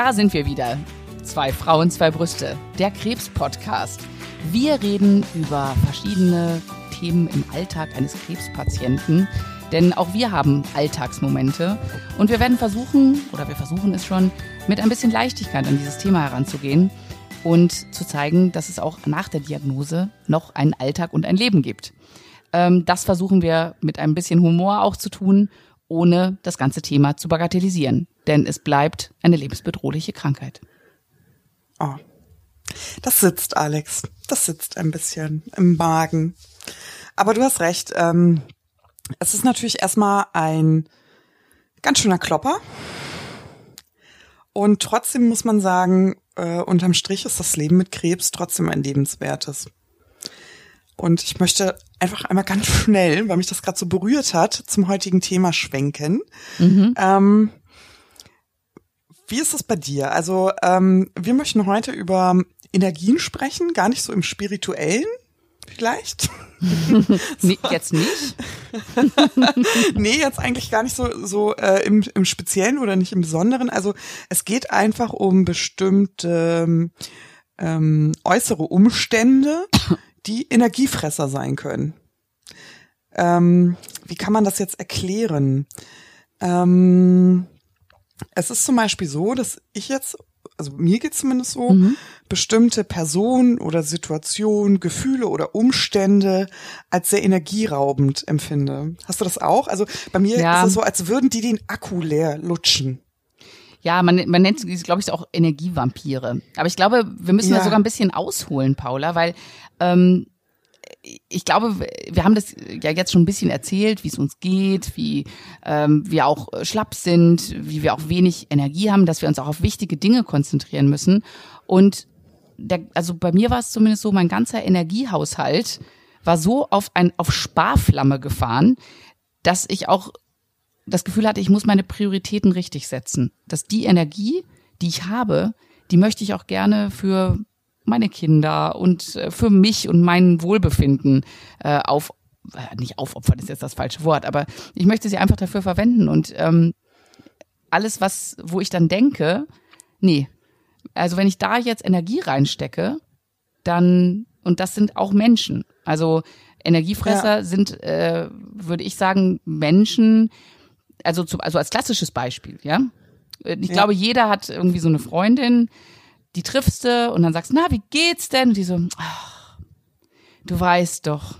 da sind wir wieder. Zwei Frauen, zwei Brüste. Der Krebs-Podcast. Wir reden über verschiedene Themen im Alltag eines Krebspatienten. Denn auch wir haben Alltagsmomente. Und wir werden versuchen, oder wir versuchen es schon, mit ein bisschen Leichtigkeit an dieses Thema heranzugehen und zu zeigen, dass es auch nach der Diagnose noch einen Alltag und ein Leben gibt. Ähm, das versuchen wir mit ein bisschen Humor auch zu tun, ohne das ganze Thema zu bagatellisieren. Denn es bleibt eine lebensbedrohliche Krankheit. Oh. Das sitzt, Alex. Das sitzt ein bisschen im Magen. Aber du hast recht. Ähm, es ist natürlich erstmal ein ganz schöner Klopper. Und trotzdem muss man sagen, äh, unterm Strich ist das Leben mit Krebs trotzdem ein lebenswertes. Und ich möchte einfach einmal ganz schnell, weil mich das gerade so berührt hat, zum heutigen Thema schwenken. Mhm. Ähm, wie ist es bei dir? Also ähm, wir möchten heute über Energien sprechen, gar nicht so im spirituellen, vielleicht. nee, jetzt nicht. nee, jetzt eigentlich gar nicht so, so äh, im, im Speziellen oder nicht im Besonderen. Also es geht einfach um bestimmte ähm, äußere Umstände, die Energiefresser sein können. Ähm, wie kann man das jetzt erklären? Ähm, es ist zum Beispiel so, dass ich jetzt, also mir geht zumindest so, mhm. bestimmte Personen oder Situationen, Gefühle oder Umstände als sehr energieraubend empfinde. Hast du das auch? Also bei mir ja. ist es so, als würden die den Akku leer lutschen. Ja, man, man nennt sie, glaube ich, auch Energievampire. Aber ich glaube, wir müssen ja. da sogar ein bisschen ausholen, Paula, weil ähm, ich glaube, wir haben das ja jetzt schon ein bisschen erzählt, wie es uns geht, wie ähm, wir auch schlapp sind, wie wir auch wenig Energie haben, dass wir uns auch auf wichtige Dinge konzentrieren müssen. Und der, also bei mir war es zumindest so, mein ganzer Energiehaushalt war so auf ein auf Sparflamme gefahren, dass ich auch das Gefühl hatte, ich muss meine Prioritäten richtig setzen. Dass die Energie, die ich habe, die möchte ich auch gerne für meine Kinder und äh, für mich und mein Wohlbefinden äh, auf äh, nicht aufopfern ist jetzt das falsche Wort, aber ich möchte sie einfach dafür verwenden und ähm, alles, was, wo ich dann denke, nee, also wenn ich da jetzt Energie reinstecke, dann, und das sind auch Menschen. Also Energiefresser ja. sind, äh, würde ich sagen, Menschen, also, zu, also als klassisches Beispiel, ja. Ich ja. glaube, jeder hat irgendwie so eine Freundin, die triffst du und dann sagst, na, wie geht's denn? Und die so, ach, du weißt doch.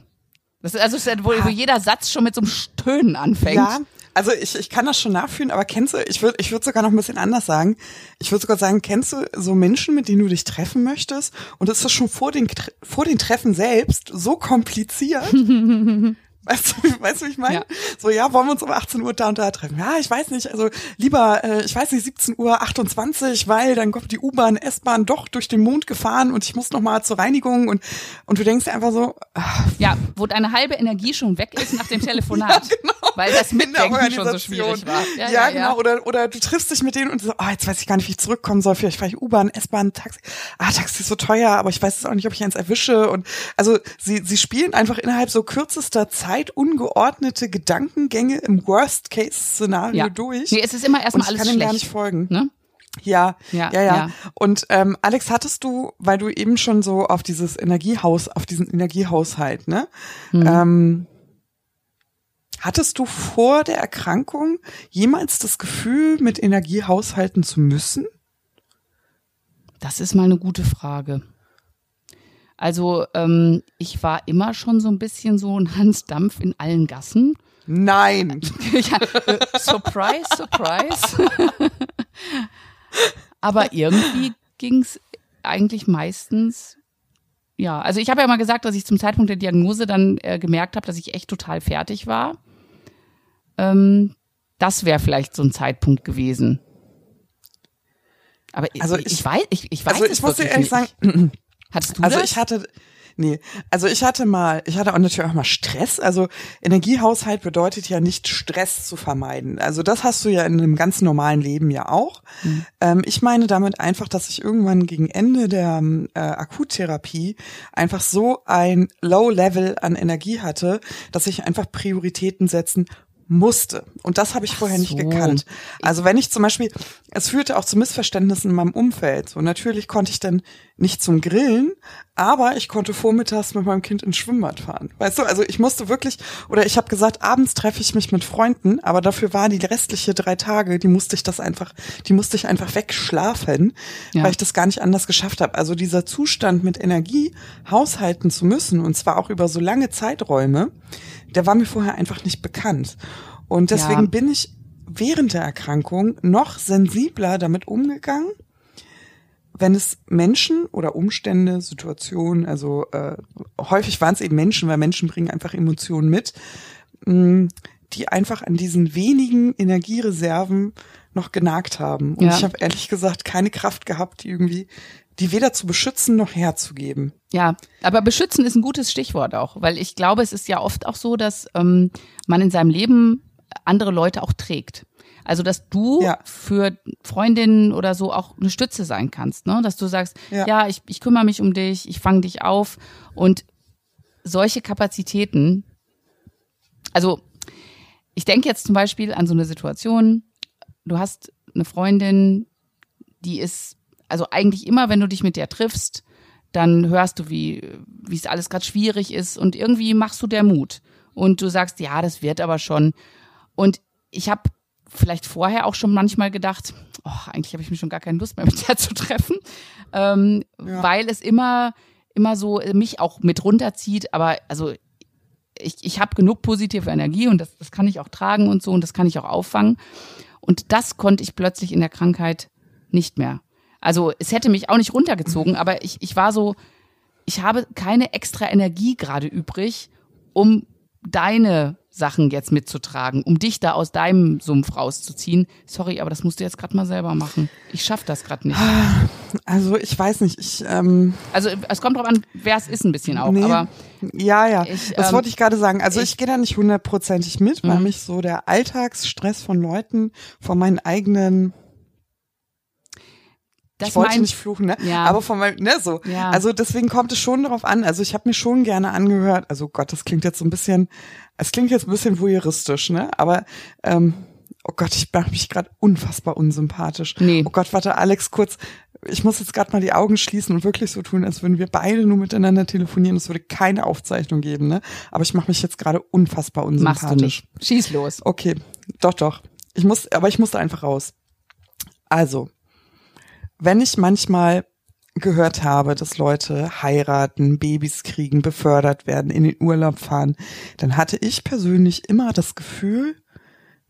Das ist also wo, wo jeder Satz schon mit so einem Stöhnen anfängt. Ja, also ich, ich kann das schon nachfühlen, aber kennst du, ich würde ich würd sogar noch ein bisschen anders sagen. Ich würde sogar sagen, kennst du so Menschen, mit denen du dich treffen möchtest? Und ist das schon vor den, vor den Treffen selbst so kompliziert? Weißt du, weißt du, wie ich meine? Ja. So, ja, wollen wir uns um 18 Uhr da und da treffen? Ja, ich weiß nicht, also lieber, äh, ich weiß nicht, 17 Uhr 28, weil dann kommt die U-Bahn, S-Bahn doch durch den Mond gefahren und ich muss noch mal zur Reinigung und, und du denkst dir einfach so, ach, Ja, wo deine halbe Energie schon weg ist nach dem Telefonat. ja, genau. Weil das Mitdenken schon so schwierig war. Ja, ja, ja, genau. Oder, oder du triffst dich mit denen und so, oh, jetzt weiß ich gar nicht, wie ich zurückkommen soll. Vielleicht fahre ich U-Bahn, S-Bahn, Taxi. Ah, Taxi ist so teuer, aber ich weiß jetzt auch nicht, ob ich eins erwische. Und also sie, sie spielen einfach innerhalb so kürzester Zeit ungeordnete Gedankengänge im Worst-Case-Szenario ja. durch. Nee, es ist immer erstmal alles schlecht. Ich kann schlecht. gar nicht folgen. Ne? Ja, ja, ja, ja, ja. Und ähm, Alex, hattest du, weil du eben schon so auf dieses Energiehaus, auf diesen Energiehaushalt, ne? Mhm. Ähm, hattest du vor der Erkrankung jemals das Gefühl, mit Energie haushalten zu müssen? Das ist mal eine gute Frage. Also ähm, ich war immer schon so ein bisschen so ein Hans Dampf in allen Gassen. Nein. ja, äh, surprise, surprise. Aber irgendwie ging's eigentlich meistens ja, also ich habe ja mal gesagt, dass ich zum Zeitpunkt der Diagnose dann äh, gemerkt habe, dass ich echt total fertig war. Ähm, das wäre vielleicht so ein Zeitpunkt gewesen. Aber also ich, ich, weiß, ich, ich weiß also ich muss dir ehrlich nicht. sagen, Hattest du also das? ich hatte, nee, also ich hatte mal, ich hatte auch natürlich auch mal Stress. Also Energiehaushalt bedeutet ja nicht Stress zu vermeiden. Also das hast du ja in einem ganz normalen Leben ja auch. Mhm. Ähm, ich meine damit einfach, dass ich irgendwann gegen Ende der äh, Akuttherapie einfach so ein Low Level an Energie hatte, dass ich einfach Prioritäten setzen musste. Und das habe ich vorher so. nicht gekannt. Also wenn ich zum Beispiel, es führte auch zu Missverständnissen in meinem Umfeld. So natürlich konnte ich dann nicht zum Grillen, aber ich konnte vormittags mit meinem Kind ins Schwimmbad fahren. Weißt du, also ich musste wirklich, oder ich habe gesagt, abends treffe ich mich mit Freunden, aber dafür war die restliche drei Tage, die musste ich das einfach, die musste ich einfach wegschlafen, ja. weil ich das gar nicht anders geschafft habe. Also dieser Zustand mit Energie haushalten zu müssen, und zwar auch über so lange Zeiträume, der war mir vorher einfach nicht bekannt. Und deswegen ja. bin ich während der Erkrankung noch sensibler damit umgegangen, wenn es Menschen oder Umstände, Situationen, also äh, häufig waren es eben Menschen, weil Menschen bringen einfach Emotionen mit, mh, mm, die einfach an diesen wenigen Energiereserven noch genagt haben. Und ja. ich habe ehrlich gesagt keine Kraft gehabt, die irgendwie die weder zu beschützen noch herzugeben. Ja, aber beschützen ist ein gutes Stichwort auch, weil ich glaube, es ist ja oft auch so, dass ähm, man in seinem Leben andere Leute auch trägt. Also, dass du ja. für Freundinnen oder so auch eine Stütze sein kannst, ne? Dass du sagst, ja, ja ich, ich kümmere mich um dich, ich fange dich auf und solche Kapazitäten, also ich denke jetzt zum Beispiel an so eine Situation, du hast eine Freundin, die ist also eigentlich immer, wenn du dich mit der triffst, dann hörst du, wie wie es alles gerade schwierig ist und irgendwie machst du der Mut und du sagst, ja, das wird aber schon. Und ich habe vielleicht vorher auch schon manchmal gedacht, oh, eigentlich habe ich mir schon gar keine Lust mehr mit der zu treffen, ähm, ja. weil es immer immer so mich auch mit runterzieht. Aber also ich, ich habe genug positive Energie und das, das kann ich auch tragen und so und das kann ich auch auffangen. Und das konnte ich plötzlich in der Krankheit nicht mehr. Also es hätte mich auch nicht runtergezogen, aber ich, ich war so, ich habe keine extra Energie gerade übrig, um deine Sachen jetzt mitzutragen, um dich da aus deinem Sumpf rauszuziehen. Sorry, aber das musst du jetzt gerade mal selber machen. Ich schaff das gerade nicht. Also ich weiß nicht, ich ähm Also es kommt drauf an, wer es ist ein bisschen auch, nee, aber ja, ja, ich, das ähm, wollte ich gerade sagen. Also ich, ich gehe da nicht hundertprozentig mit, weil mhm. mich so der Alltagsstress von Leuten von meinen eigenen das ich wollte nicht fluchen, ne? Ja. Aber von meinem, ne, so. Ja. Also deswegen kommt es schon darauf an. Also ich habe mir schon gerne angehört. Also Gott, das klingt jetzt so ein bisschen, es klingt jetzt ein bisschen voyeuristisch, ne? Aber ähm, oh Gott, ich mache mich gerade unfassbar unsympathisch. Nee. Oh Gott, warte, Alex, kurz. Ich muss jetzt gerade mal die Augen schließen und wirklich so tun, als würden wir beide nur miteinander telefonieren. Es würde keine Aufzeichnung geben, ne? Aber ich mache mich jetzt gerade unfassbar unsympathisch. Machst du nicht. Schieß los. Okay, doch, doch. Ich muss, aber ich musste einfach raus. Also, wenn ich manchmal gehört habe, dass Leute heiraten, Babys kriegen, befördert werden, in den Urlaub fahren, dann hatte ich persönlich immer das Gefühl,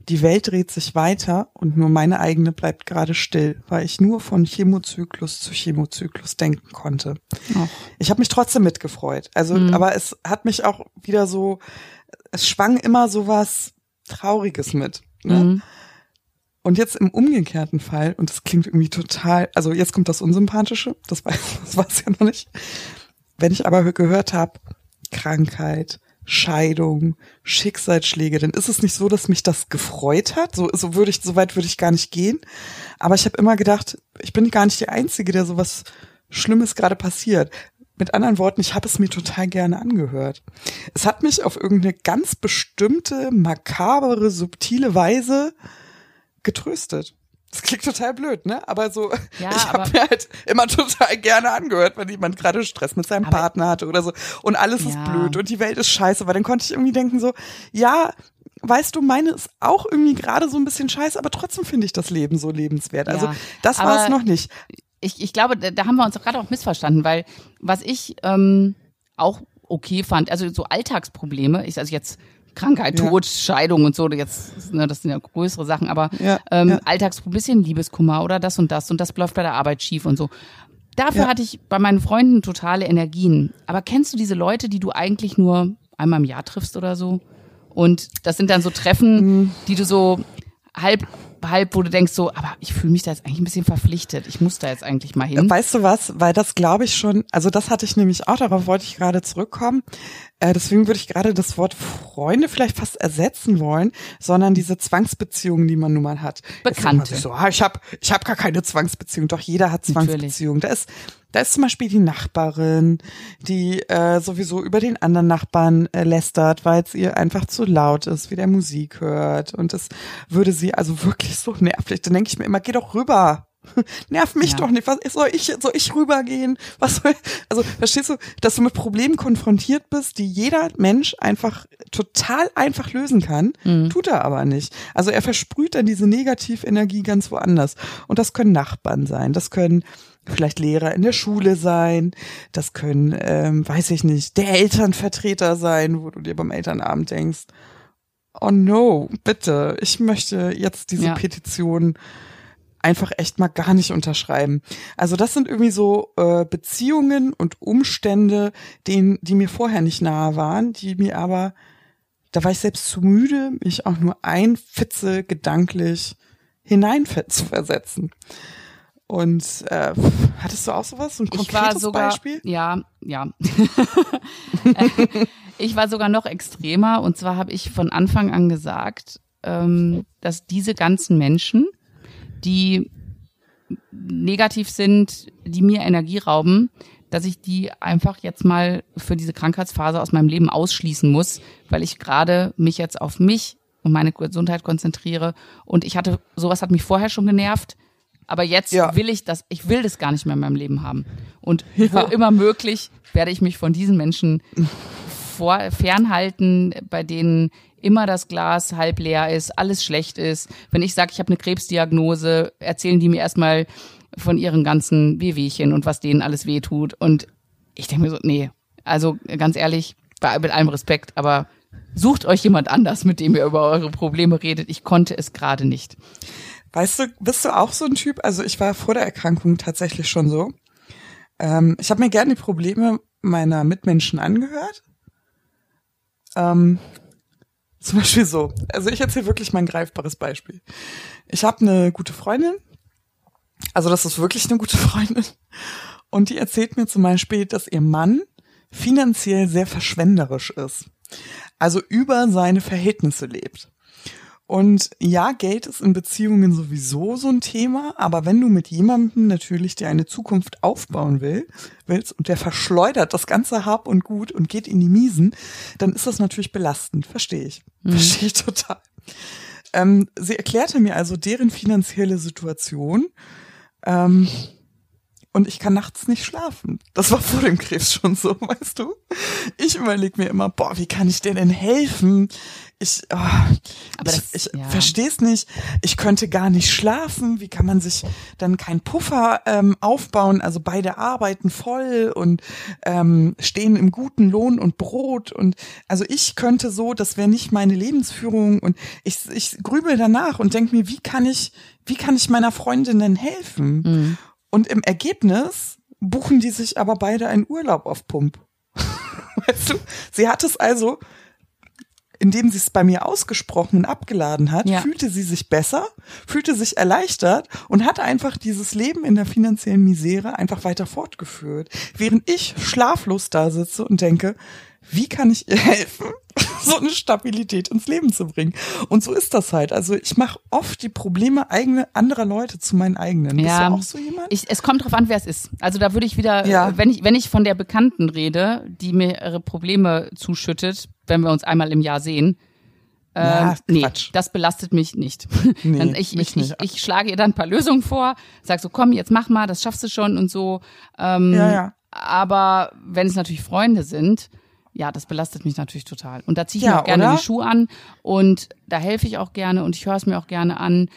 die Welt dreht sich weiter und nur meine eigene bleibt gerade still, weil ich nur von Chemozyklus zu Chemozyklus denken konnte. Och. Ich habe mich trotzdem mitgefreut. Also, mhm. aber es hat mich auch wieder so, es schwang immer so was Trauriges mit. Ne? Mhm. Und jetzt im umgekehrten Fall, und das klingt irgendwie total, also jetzt kommt das Unsympathische, das weiß, das weiß ja noch nicht. Wenn ich aber gehört habe, Krankheit, Scheidung, Schicksalsschläge, dann ist es nicht so, dass mich das gefreut hat. So, so würde ich, so weit würde ich gar nicht gehen. Aber ich habe immer gedacht, ich bin gar nicht die Einzige, der sowas Schlimmes gerade passiert. Mit anderen Worten, ich habe es mir total gerne angehört. Es hat mich auf irgendeine ganz bestimmte, makabere, subtile Weise getröstet. Das klingt total blöd, ne? Aber so, ja, ich habe mir halt immer total gerne angehört, wenn jemand gerade Stress mit seinem Partner hatte oder so. Und alles ja. ist blöd und die Welt ist scheiße. Weil dann konnte ich irgendwie denken so, ja, weißt du, meine ist auch irgendwie gerade so ein bisschen scheiße, aber trotzdem finde ich das Leben so lebenswert. Also ja, das war es noch nicht. Ich, ich glaube, da haben wir uns gerade auch missverstanden, weil was ich ähm, auch okay fand, also so Alltagsprobleme, ich also jetzt Krankheit, Tod, ja. Scheidung und so, jetzt, ne, das sind ja größere Sachen, aber ja, ähm, ja. Alltagsproblem, Liebeskummer oder das und das und das läuft bei der Arbeit schief und so. Dafür hatte ich bei meinen Freunden totale Energien. Aber kennst du diese Leute, die du eigentlich nur einmal im Jahr triffst oder so? Und das sind dann so Treffen, mhm. die du so halb halb, wo du denkst so, aber ich fühle mich da jetzt eigentlich ein bisschen verpflichtet. Ich muss da jetzt eigentlich mal hin. Weißt du was? Weil das glaube ich schon, also das hatte ich nämlich auch, darauf wollte ich gerade zurückkommen. Äh, deswegen würde ich gerade das Wort Freunde vielleicht fast ersetzen wollen, sondern diese Zwangsbeziehungen, die man nun mal hat. Bekannte. So, ah, ich habe ich hab gar keine Zwangsbeziehung. Doch jeder hat Zwangsbeziehungen. Da ist da ist zum Beispiel die Nachbarin, die äh, sowieso über den anderen Nachbarn äh, lästert, weil es ihr einfach zu laut ist, wie der Musik hört. Und das würde sie also wirklich so nervlich. Dann denke ich mir immer, geh doch rüber. Nerv mich ja. doch nicht. Was soll ich, soll ich rübergehen? Was soll, also, verstehst du, dass du mit Problemen konfrontiert bist, die jeder Mensch einfach total einfach lösen kann, mhm. tut er aber nicht. Also er versprüht dann diese Negativenergie ganz woanders. Und das können Nachbarn sein, das können vielleicht Lehrer in der Schule sein, das können, ähm, weiß ich nicht, der Elternvertreter sein, wo du dir beim Elternabend denkst, oh no, bitte, ich möchte jetzt diese ja. Petition einfach echt mal gar nicht unterschreiben. Also das sind irgendwie so äh, Beziehungen und Umstände, denen, die mir vorher nicht nahe waren, die mir aber, da war ich selbst zu müde, mich auch nur ein Fitze gedanklich hinein zu versetzen. Und äh, hattest du auch sowas? So ein konkretes ich war sogar, Beispiel? Ja, ja. ich war sogar noch extremer. Und zwar habe ich von Anfang an gesagt, ähm, dass diese ganzen Menschen, die negativ sind, die mir Energie rauben, dass ich die einfach jetzt mal für diese Krankheitsphase aus meinem Leben ausschließen muss, weil ich gerade mich jetzt auf mich und meine Gesundheit konzentriere. Und ich hatte, sowas hat mich vorher schon genervt. Aber jetzt ja. will ich das, ich will das gar nicht mehr in meinem Leben haben. Und ja. wo immer möglich werde ich mich von diesen Menschen vor, fernhalten, bei denen immer das Glas halb leer ist, alles schlecht ist. Wenn ich sage, ich habe eine Krebsdiagnose, erzählen die mir erstmal von ihren ganzen Wehwehchen und was denen alles wehtut. Und ich denke mir so, nee, also ganz ehrlich, bei, mit allem Respekt, aber sucht euch jemand anders, mit dem ihr über eure Probleme redet. Ich konnte es gerade nicht. Weißt du, bist du auch so ein Typ? Also ich war vor der Erkrankung tatsächlich schon so. Ähm, ich habe mir gerne die Probleme meiner Mitmenschen angehört. Ähm, zum Beispiel so. Also ich erzähle wirklich mein greifbares Beispiel. Ich habe eine gute Freundin. Also das ist wirklich eine gute Freundin. Und die erzählt mir zum Beispiel, dass ihr Mann finanziell sehr verschwenderisch ist. Also über seine Verhältnisse lebt. Und ja, Geld ist in Beziehungen sowieso so ein Thema, aber wenn du mit jemandem natürlich dir eine Zukunft aufbauen will, willst und der verschleudert das ganze Hab und Gut und geht in die Miesen, dann ist das natürlich belastend. Verstehe ich. Mhm. Verstehe ich total. Ähm, sie erklärte mir also deren finanzielle Situation. Ähm, und ich kann nachts nicht schlafen. Das war vor dem Krebs schon so, weißt du? Ich überlege mir immer, boah, wie kann ich dir denn helfen? ich, oh, Aber ich, ich ja. verstehe es nicht. Ich könnte gar nicht schlafen. Wie kann man sich dann keinen Puffer ähm, aufbauen? Also beide arbeiten voll und ähm, stehen im guten Lohn und Brot. Und also ich könnte so, das wäre nicht meine Lebensführung. Und ich, ich grübel danach und denke mir, wie kann ich, wie kann ich meiner Freundin denn helfen? Mhm. Und im Ergebnis buchen die sich aber beide einen Urlaub auf Pump. weißt du? Sie hat es also indem sie es bei mir ausgesprochen und abgeladen hat, ja. fühlte sie sich besser, fühlte sich erleichtert und hat einfach dieses Leben in der finanziellen Misere einfach weiter fortgeführt. Während ich schlaflos da sitze und denke, wie kann ich ihr helfen, so eine Stabilität ins Leben zu bringen? Und so ist das halt. Also ich mache oft die Probleme eigene, anderer Leute zu meinen eigenen. Ja, Bist du auch so jemand? Ich, es kommt drauf an, wer es ist. Also da würde ich wieder, ja. wenn ich wenn ich von der Bekannten rede, die mir ihre Probleme zuschüttet, wenn wir uns einmal im Jahr sehen, ähm, ja, nee, das belastet mich nicht. Nee, ich, ich, nicht. Ich, ich, schlage ihr dann ein paar Lösungen vor, sag so, komm, jetzt mach mal, das schaffst du schon und so. Ähm, ja, ja. Aber wenn es natürlich Freunde sind, ja, das belastet mich natürlich total. Und da ziehe ich ja, mir auch gerne oder? die Schuhe an und da helfe ich auch gerne und ich höre es mir auch gerne an.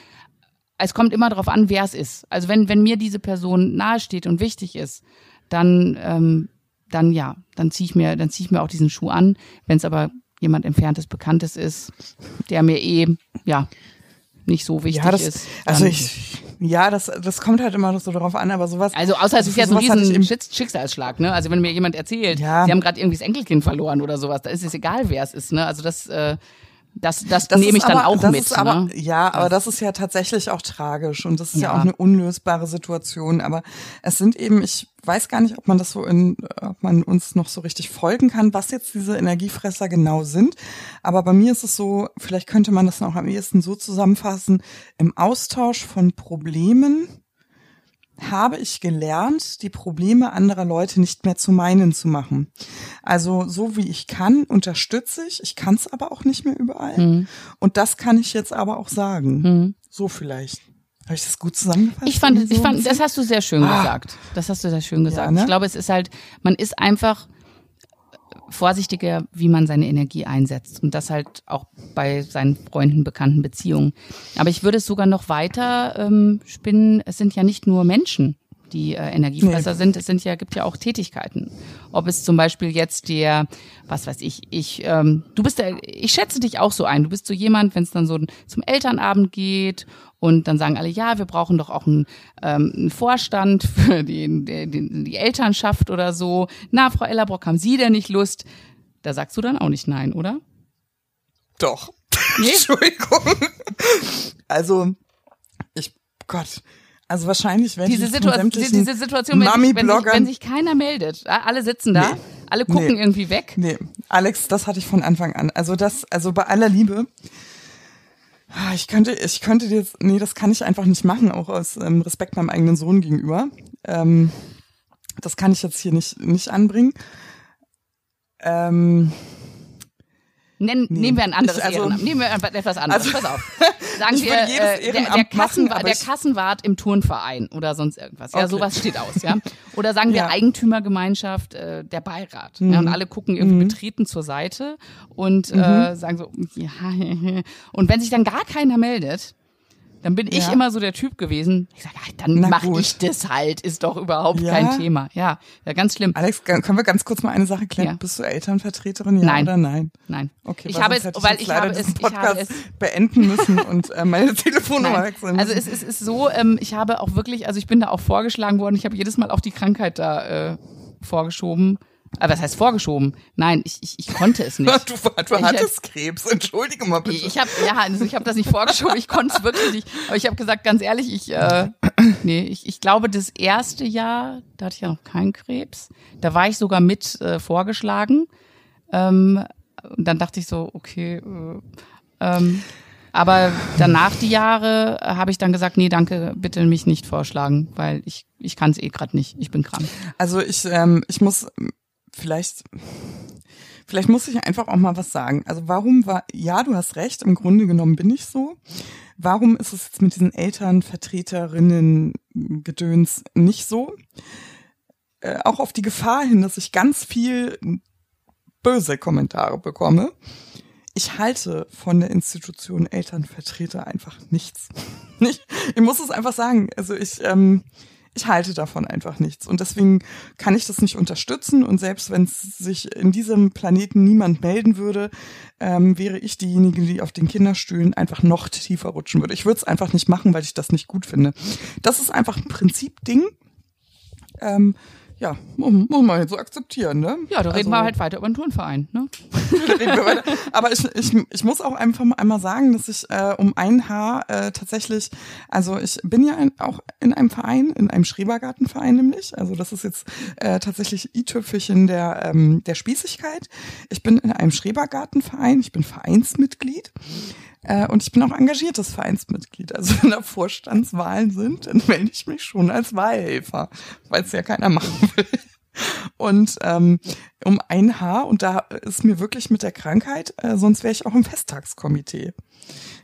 Es kommt immer darauf an, wer es ist. Also wenn, wenn mir diese Person nahesteht und wichtig ist, dann, ähm, dann ja, dann ziehe ich mir, dann ziehe ich mir auch diesen Schuh an. Wenn es aber jemand entferntes, bekanntes ist, der mir eh, ja, nicht so wichtig ja, das, ist. Also ich, ja, das, das kommt halt immer so darauf an, aber sowas. Also außer es ist ja so ein riesen Schicksalsschlag, ne? Also wenn mir jemand erzählt, ja. sie haben gerade irgendwie das Enkelkind verloren oder sowas, da ist es egal, wer es ist, ne? Also das, äh, Das, das, das nehme ich dann aber, auch mit. Aber, ne? Ja, aber das ist ja tatsächlich auch tragisch und das ist ja, ja auch eine unlösbare Situation. Aber es sind eben, ich weiß gar nicht, ob man das so in, ob man uns noch so richtig folgen kann, was jetzt diese Energiefresser genau sind. Aber bei mir ist es so, vielleicht könnte man das noch am ehesten so zusammenfassen, im Austausch von Problemen habe ich gelernt, die Probleme anderer Leute nicht mehr zu meinen zu machen. Also so wie ich kann, unterstütze ich. Ich kann es aber auch nicht mehr überall. Mhm. Und das kann ich jetzt aber auch sagen. Mhm. So vielleicht. Habe ich das gut zusammengefasst? Ich fand, so ich fand, das hast du sehr schön ah. gesagt. Das hast du sehr schön gesagt. Ja, ne? Ich glaube, es ist halt, man ist einfach vorsichtiger, wie man seine Energie einsetzt. Und das halt auch bei seinen Freunden, Bekannten, Beziehungen. Aber ich würde es sogar noch weiter ähm, spinnen. Es sind ja nicht nur Menschen, die äh, Energiefresser nee. sind. Es sind ja, gibt ja auch Tätigkeiten. Ob es zum Beispiel jetzt der, was weiß ich, ich, ähm, du bist der, ich schätze dich auch so ein. Du bist so jemand, wenn es dann so zum Elternabend geht und dann sagen alle, ja, wir brauchen doch auch einen, ähm, einen Vorstand für die, die, die Elternschaft oder so. Na, Frau Ellerbrock, haben Sie denn nicht Lust? Da sagst du dann auch nicht nein, oder? Doch. Nee? Entschuldigung. Also, ich, Gott, also wahrscheinlich, wenn diese, Situa diese Situation, wenn sich, wenn, sich, wenn sich keiner meldet, alle sitzen da, nee, alle gucken nee, irgendwie weg. Nee, Alex, das hatte ich von Anfang an. Also das, also bei aller Liebe, Ah, ich könnte, ich könnte jetzt, nee, das kann ich einfach nicht machen, auch aus ähm, Respekt meinem eigenen Sohn gegenüber. Ähm, das kann ich jetzt hier nicht, nicht anbringen. Ähm, Nenn, nee. Nehmen wir ein anderes ich, also, Ehrenamt. Nehmen wir etwas anderes. Also, Pass auf. Sagen wir, äh, der, der, Kassenwart, der Kassenwart im Turnverein oder sonst irgendwas. Ja, okay. sowas steht aus, ja. Oder sagen wir ja. Eigentümergemeinschaft, äh, der Beirat. Mhm. Ja, und alle gucken irgendwie mhm. betreten zur Seite und äh, mhm. sagen so, ja. Und wenn sich dann gar keiner meldet, dann bin ich immer so der Typ gewesen. Ich sage, dann Na mach gut. ich das halt, ist doch überhaupt ja. kein Thema. Ja, ja, ganz schlimm. Alex, können wir ganz kurz mal eine Sache klären? Ja. Bist du Elternvertreterin, ja nein. oder nein? Nein. Okay, ich habe es, weil ich habe es, ich habe es beenden müssen und äh, meine Telefonnummer wechseln Also es, es ist so, ähm, ich habe auch wirklich, also ich bin da auch vorgeschlagen worden. Ich habe jedes Mal auch die Krankheit da äh, vorgeschoben. Aber was heißt vorgeschoben? Nein, ich, ich, ich konnte es nicht. Du, du hattest ich, Krebs, entschuldige mal bitte. Ich habe ja, also ich habe das nicht vorgeschoben, ich konnte es wirklich nicht. Aber ich habe gesagt, ganz ehrlich, ich äh, nee, ich, ich glaube, das erste Jahr, da hatte ich ja noch keinen Krebs. Da war ich sogar mit äh, vorgeschlagen. Ähm, und dann dachte ich so, okay, äh, ähm, aber danach die Jahre habe ich dann gesagt, nee, danke, bitte mich nicht vorschlagen, weil ich ich kann es eh gerade nicht. Ich bin krank. Also ich ähm, ich muss vielleicht, vielleicht muss ich einfach auch mal was sagen. Also warum war, ja, du hast recht, im Grunde genommen bin ich so. Warum ist es jetzt mit diesen Elternvertreterinnen Gedöns nicht so? Äh, auch auf die Gefahr hin, dass ich ganz viel böse Kommentare bekomme. Ich halte von der Institution Elternvertreter einfach nichts. ich muss es einfach sagen. Also ich, ähm, ich halte davon einfach nichts. Und deswegen kann ich das nicht unterstützen. Und selbst wenn sich in diesem Planeten niemand melden würde, ähm, wäre ich diejenige, die auf den Kinderstühlen einfach noch tiefer rutschen würde. Ich würde es einfach nicht machen, weil ich das nicht gut finde. Das ist einfach ein Prinzipding. Ähm, ja, muss, man jetzt so akzeptieren, ne? Ja, da reden wir also halt weiter über den Turnverein, ne? reden wir. Aber ich, ich, ich muss auch einfach mal einmal sagen, dass ich äh, um ein Haar äh, tatsächlich, also ich bin ja in, auch in einem Verein, in einem Schrebergartenverein nämlich. Also das ist jetzt äh, tatsächlich i-Tüpfelchen der, ähm, der Spießigkeit. Ich bin in einem Schrebergartenverein, ich bin Vereinsmitglied. Äh, und ich bin auch engagiertes Vereinsmitglied. Also wenn da Vorstandswahlen sind, dann melde ich mich schon als Wahlhelfer, weil es ja keiner machen will. Und ähm, um ein Haar, und da ist mir wirklich mit der Krankheit, äh, sonst wäre ich auch im Festtagskomitee.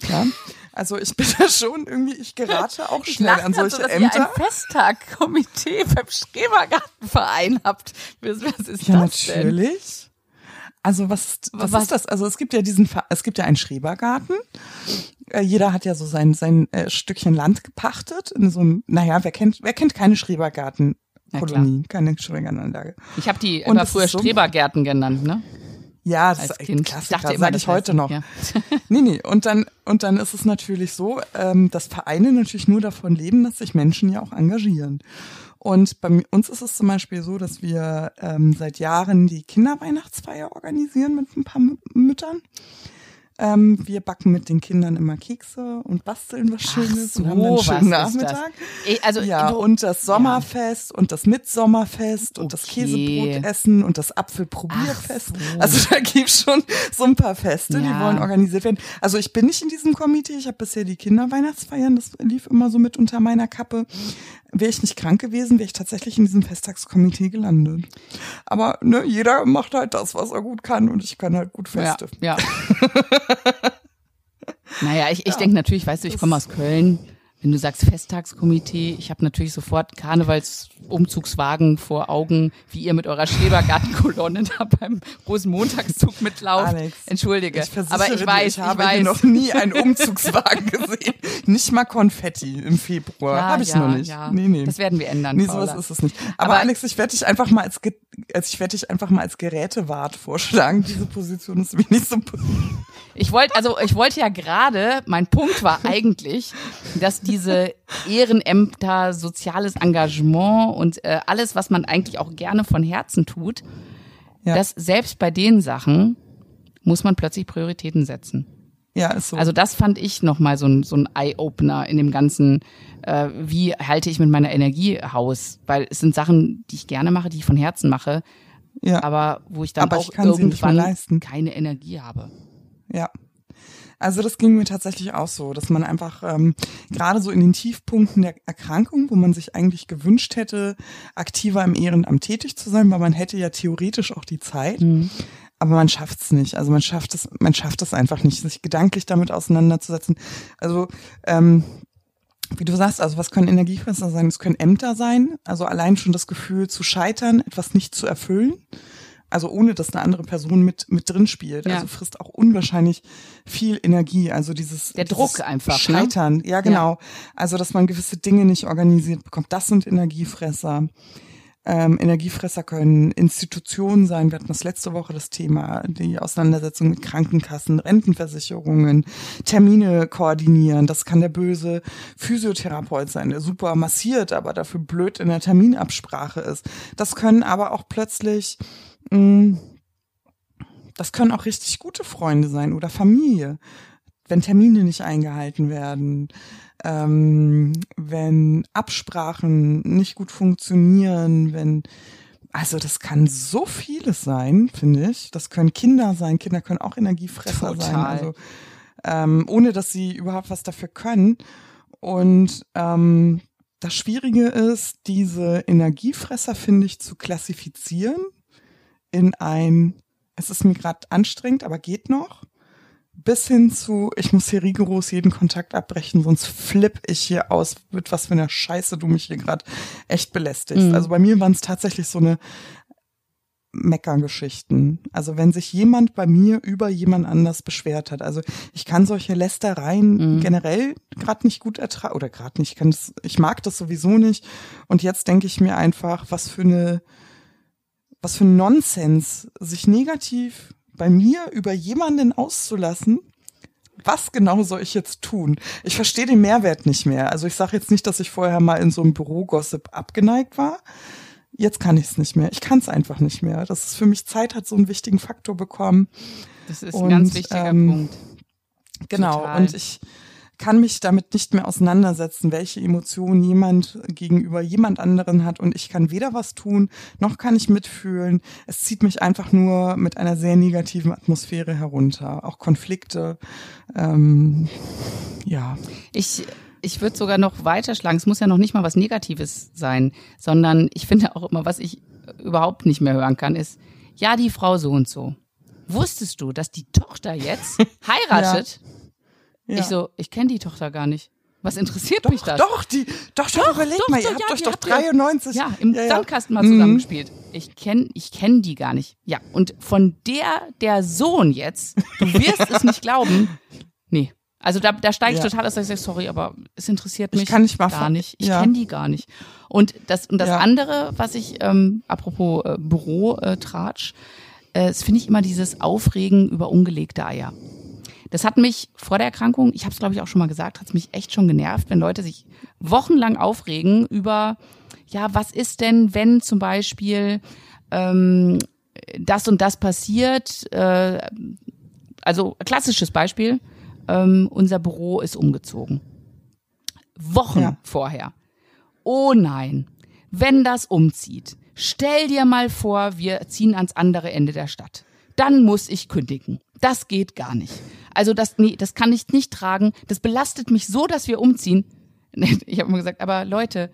Ja. Also ich bin da schon irgendwie, ich gerate auch schnell an solche so, dass Ämter. Ihr ein Festtagkomitee beim Schrebergartenverein habt. Was, was ist ja, das natürlich. Denn? Also was, was, was, ist das? Also es gibt ja diesen, es gibt ja einen Schrebergarten. Äh, jeder hat ja so sein, sein äh, Stückchen Land gepachtet. In so einem, naja, wer kennt, wer kennt keine Schrebergarten? Kolonie, keine Schrebergartenanlage. Ich habe die immer früher so, Strebergärten genannt, ne? Ja, das ist kind. Klassiker, sage ich heute noch. Ja. nee, nee, und dann, und dann ist es natürlich so, ähm, dass Vereine natürlich nur davon leben, dass sich Menschen ja auch engagieren. Und bei uns ist es zum Beispiel so, dass wir ähm, seit Jahren die Kinderweihnachtsfeier organisieren mit ein paar Müttern. Ähm, wir backen mit den Kindern immer Kekse und basteln was Schönes so, und haben einen schönen Nachmittag. Ich, also, ja, und das Sommerfest ja. und das Mitsommerfest und okay. das Käsebrotessen und das Apfelprobierfest. So. Also da gibt's schon so ein paar Feste, ja. die wollen organisiert werden. Also ich bin nicht in diesem Komitee, ich habe bisher die Kinderweihnachtsfeiern, das lief immer so mit unter meiner Kappe. Wäre ich nicht krank gewesen, wäre ich tatsächlich in diesem Festtagskomitee gelandet. Aber ne, jeder macht halt das, was er gut kann und ich kann halt gut Feste. Ja. ja. naja, ich, ich ja. denke natürlich, weißt du, ich komme aus Köln wenn du sagst Festtagskomitee, ich habe natürlich sofort Karnevalsumzugswagen vor Augen, wie ihr mit eurer Schrebergartenkolonne da beim großen Montagszug mitlauft. Alex, Entschuldige, ich aber ich weiß, ich habe ich weiß. noch nie einen Umzugswagen gesehen. Nicht mal Konfetti im Februar. Ja, habe ich ja, noch nicht. Ja. Nee, nee. Das werden wir ändern. Nee, sowas ist es nicht. Aber, aber Alex, ich werde dich einfach mal als, als ich werde dich einfach mal als Gerätewart vorschlagen. Diese Position ist mir nicht so. Ich wollte, also ich wollte ja gerade, mein Punkt war eigentlich, dass diese Ehrenämter, soziales Engagement und äh, alles, was man eigentlich auch gerne von Herzen tut, ja. dass selbst bei den Sachen muss man plötzlich Prioritäten setzen. Ja, ist so. Also das fand ich nochmal so ein, so ein Eye-Opener in dem ganzen, äh, wie halte ich mit meiner Energie Haus? Weil es sind Sachen, die ich gerne mache, die ich von Herzen mache, ja. aber wo ich dann aber auch ich irgendwann keine Energie habe. Ja, also das ging mir tatsächlich auch so, dass man einfach ähm, gerade so in den Tiefpunkten der Erkrankung, wo man sich eigentlich gewünscht hätte, aktiver im Ehrenamt tätig zu sein, weil man hätte ja theoretisch auch die Zeit. Mhm. Aber man schafft es nicht. Also man schafft es, man schafft es einfach nicht, sich gedanklich damit auseinanderzusetzen. Also ähm, wie du sagst, also was können Energiefresser sein? Es können Ämter sein. Also allein schon das Gefühl zu scheitern, etwas nicht zu erfüllen also ohne dass eine andere Person mit mit drin spielt. Ja. Also frisst auch unwahrscheinlich viel Energie. Also dieses der Druck dieses einfach ne? Scheitern. Ne? Ja, genau. Ja. Also dass man gewisse Dinge nicht organisiert bekommt. Das sind Energiefresser. Ähm, Energiefresser können Institutionen sein. Wir hatten das letzte Woche das Thema, die Auseinandersetzung mit Krankenkassen, Rentenversicherungen, Termine koordinieren. Das kann der böse Physiotherapeut sein, der super massiert, aber dafür blöd in der Terminabsprache ist. Das können aber auch plötzlich Mm, das können auch richtig gute Freunde sein oder Familie, wenn Termine nicht eingehalten werden, ähm, wenn Absprachen nicht gut funktionieren, wenn also das kann so vieles sein, finde ich. Das können Kinder sein. Kinder können auch Energiefresser Total. sein. Also ähm, ohne dass sie überhaupt was dafür können. Und ähm, das Schwierige ist, diese Energiefresser, finde ich, zu klassifizieren in ein, es ist mir gerade anstrengend, aber geht noch, bis hin zu, ich muss hier rigoros jeden Kontakt abbrechen, sonst flipp ich hier aus, mit was für einer Scheiße du mich hier gerade echt belästigst. Mhm. Also bei mir waren es tatsächlich so eine Meckergeschichten. Also wenn sich jemand bei mir über jemand anders beschwert hat. Also ich kann solche Lästereien mhm. generell gerade nicht gut ertragen oder gerade nicht. Ich, ich mag das sowieso nicht. Und jetzt denke ich mir einfach, was für eine was für ein Nonsens, sich negativ bei mir über jemanden auszulassen. Was genau soll ich jetzt tun? Ich verstehe den Mehrwert nicht mehr. Also ich sage jetzt nicht, dass ich vorher mal in so einem Bürogossip abgeneigt war. Jetzt kann ich es nicht mehr. Ich kann es einfach nicht mehr. Das ist für mich Zeit hat so einen wichtigen Faktor bekommen. Das ist ein und, ganz wichtiger ähm, Punkt. Genau. Total. Und ich kann mich damit nicht mehr auseinandersetzen, welche Emotionen jemand gegenüber jemand anderen hat und ich kann weder was tun, noch kann ich mitfühlen. Es zieht mich einfach nur mit einer sehr negativen Atmosphäre herunter. Auch Konflikte, ähm, ja. Ich ich würde sogar noch weiterschlagen. Es muss ja noch nicht mal was Negatives sein, sondern ich finde auch immer, was ich überhaupt nicht mehr hören kann, ist, ja, die Frau so und so. Wusstest du, dass die Tochter jetzt heiratet? Ja. Ja. Ich so, ich kenne die Tochter gar nicht. Was interessiert doch, mich das? Doch, die, doch, doch, doch überleg doch, mal, ihr habt ja, euch doch 93. Ja, im ja, Sandkasten mal zusammengespielt. Mhm. Ich kenne ich kenn die gar nicht. Ja, und von der, der Sohn jetzt, du wirst es nicht glauben, nee. Also da, da steige ich ja. total aus, dass ich sage, sorry, aber es interessiert mich ich kann nicht mal gar nicht. Ich ja. kenne die gar nicht. Und das, und das andere, was ich, ähm, apropos äh, Büro-Tratsch, äh, das finde ich immer dieses Aufregen über ungelegte Eier. Das hat mich vor der Erkrankung, ich habe es glaube ich auch schon mal gesagt, hat es mich echt schon genervt, wenn Leute sich wochenlang aufregen über, ja, was ist denn, wenn zum Beispiel ähm, das und das passiert, äh, Also klassisches Beispiel, ähm, unser Büro ist umgezogen. Wochen ja. vorher. Oh nein, wenn das umzieht, stell dir mal vor, wir ziehen ans andere Ende der Stadt. Dann muss ich kündigen. Das geht gar nicht. Also das, nee, das kann ich nicht tragen. Das belastet mich so, dass wir umziehen. Ich habe immer gesagt, aber Leute,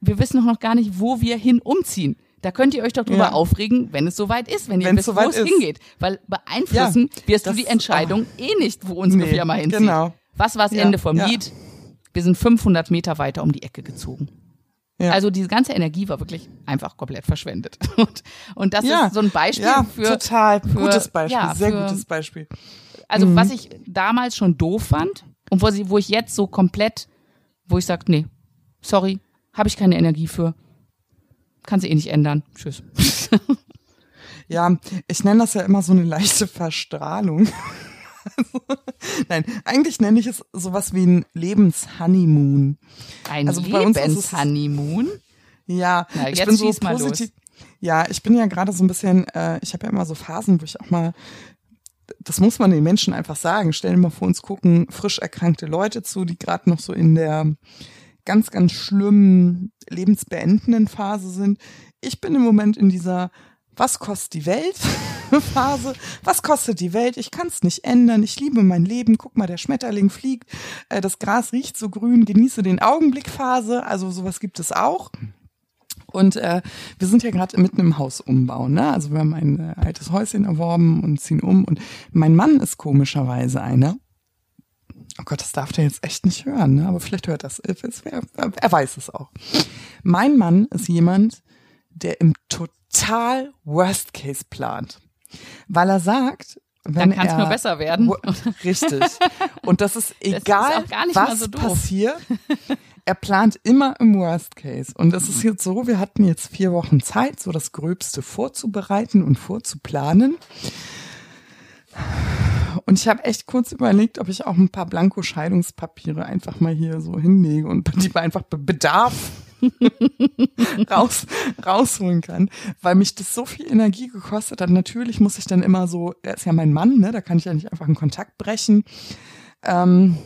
wir wissen noch gar nicht, wo wir hin umziehen. Da könnt ihr euch doch drüber ja. aufregen, wenn es soweit ist, wenn ihr wisst, wo es hingeht. Weil beeinflussen ja, wirst du die Entscheidung oh. eh nicht, wo unsere nee, Firma hinzieht. Genau. Was war das ja, Ende vom Lied? Wir sind 500 Meter weiter um die Ecke gezogen. Ja. Also diese ganze Energie war wirklich einfach komplett verschwendet. Und, und das ja. ist so ein Beispiel ja, für total für, gutes Beispiel, ja, sehr für, gutes Beispiel. Also mhm. was ich damals schon doof fand und wo, sie, wo ich jetzt so komplett, wo ich sage, nee, sorry, habe ich keine Energie für, kann sie eh nicht ändern. Tschüss. ja, ich nenne das ja immer so eine leichte Verstrahlung. Also, nein, eigentlich nenne ich es sowas wie ein Lebenshoneymoon. Ein also Lebenshoneymoon? Ja, Na, ich bin so positiv. Ja, ich bin ja gerade so ein bisschen, äh, ich habe ja immer so Phasen, wo ich auch mal, das muss man den Menschen einfach sagen. Stellen wir vor uns gucken frisch erkrankte Leute zu, die gerade noch so in der ganz, ganz schlimmen lebensbeendenden Phase sind. Ich bin im Moment in dieser was kostet die Welt? Phase. Was kostet die Welt? Ich kann es nicht ändern. Ich liebe mein Leben. Guck mal, der Schmetterling fliegt. Äh, das Gras riecht so grün. Genieße den Augenblick Phase. Also sowas gibt es auch. Und äh, wir sind ja gerade mitten im Hausumbau. Ne? Also wir haben ein äh, altes Häuschen erworben und ziehen um. Und mein Mann ist komischerweise einer. Oh Gott, das darf der jetzt echt nicht hören, ne? aber vielleicht hört das. Er weiß es auch. Mein Mann ist jemand, der im total Worst Case plant. Weil er sagt, wenn Dann kann es nur besser werden. Richtig. Und das ist egal, das ist was so passiert. Er plant immer im Worst Case. Und das ist jetzt so, wir hatten jetzt vier Wochen Zeit, so das Gröbste vorzubereiten und vorzuplanen. Und ich habe echt kurz überlegt, ob ich auch ein paar Blanko-Scheidungspapiere einfach mal hier so hinlege und die man einfach Bedarf raus, rausholen kann, weil mich das so viel Energie gekostet hat. Natürlich muss ich dann immer so, er ist ja mein Mann, ne, da kann ich ja nicht einfach einen Kontakt brechen. Ähm,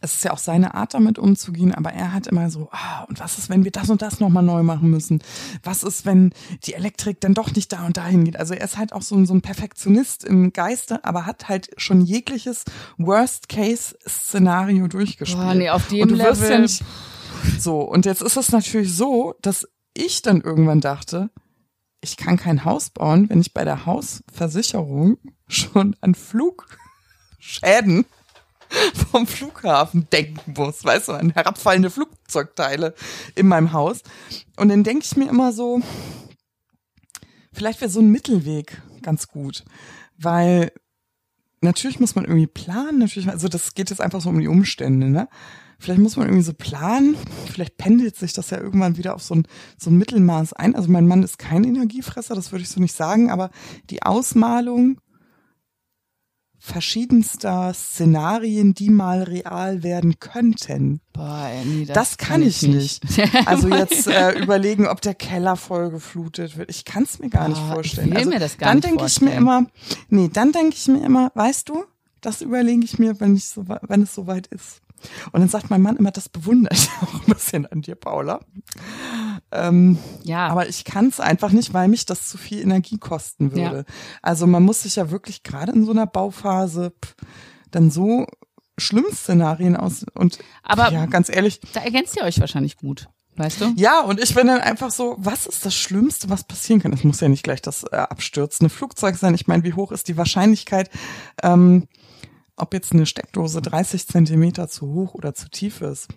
es ist ja auch seine Art, damit umzugehen, aber er hat immer so, ah, und was ist, wenn wir das und das nochmal neu machen müssen? Was ist, wenn die Elektrik dann doch nicht da und dahin geht? Also er ist halt auch so, so ein Perfektionist im Geiste, aber hat halt schon jegliches Worst-Case-Szenario durchgespielt. Boah, nee, auf dem Level. Ja nicht, so, und jetzt ist es natürlich so, dass ich dann irgendwann dachte, ich kann kein Haus bauen, wenn ich bei der Hausversicherung schon an Flugschäden vom Flughafen denken muss, weißt du, an herabfallende Flugzeugteile in meinem Haus. Und dann denke ich mir immer so, vielleicht wäre so ein Mittelweg ganz gut, weil natürlich muss man irgendwie planen, natürlich, also das geht jetzt einfach so um die Umstände, ne? Vielleicht muss man irgendwie so planen, vielleicht pendelt sich das ja irgendwann wieder auf so ein, so ein Mittelmaß ein. Also mein Mann ist kein Energiefresser, das würde ich so nicht sagen, aber die Ausmalung verschiedenster Szenarien, die mal real werden könnten. Boah, nee, das, das kann, kann ich nicht. nicht. Also jetzt äh, überlegen, ob der Keller voll geflutet wird. Ich kann es mir gar Boah, nicht vorstellen. Ich will also, mir das gar dann denke ich mir immer, nee, dann denke ich mir immer, weißt du, das überlege ich mir, wenn ich so, wenn es soweit ist. Und dann sagt mein Mann immer, das bewundere ich auch ein bisschen an dir, Paula. Ähm, ja. Aber ich kann es einfach nicht, weil mich das zu viel Energie kosten würde. Ja. Also man muss sich ja wirklich gerade in so einer Bauphase pff, dann so schlimm Szenarien aus und aber ja, ganz ehrlich. Da ergänzt ihr euch wahrscheinlich gut. Weißt du? Ja, und ich bin dann einfach so, was ist das Schlimmste, was passieren kann? Es muss ja nicht gleich das äh, abstürzende Flugzeug sein. Ich meine, wie hoch ist die Wahrscheinlichkeit, ähm, ob jetzt eine Steckdose 30 Zentimeter zu hoch oder zu tief ist,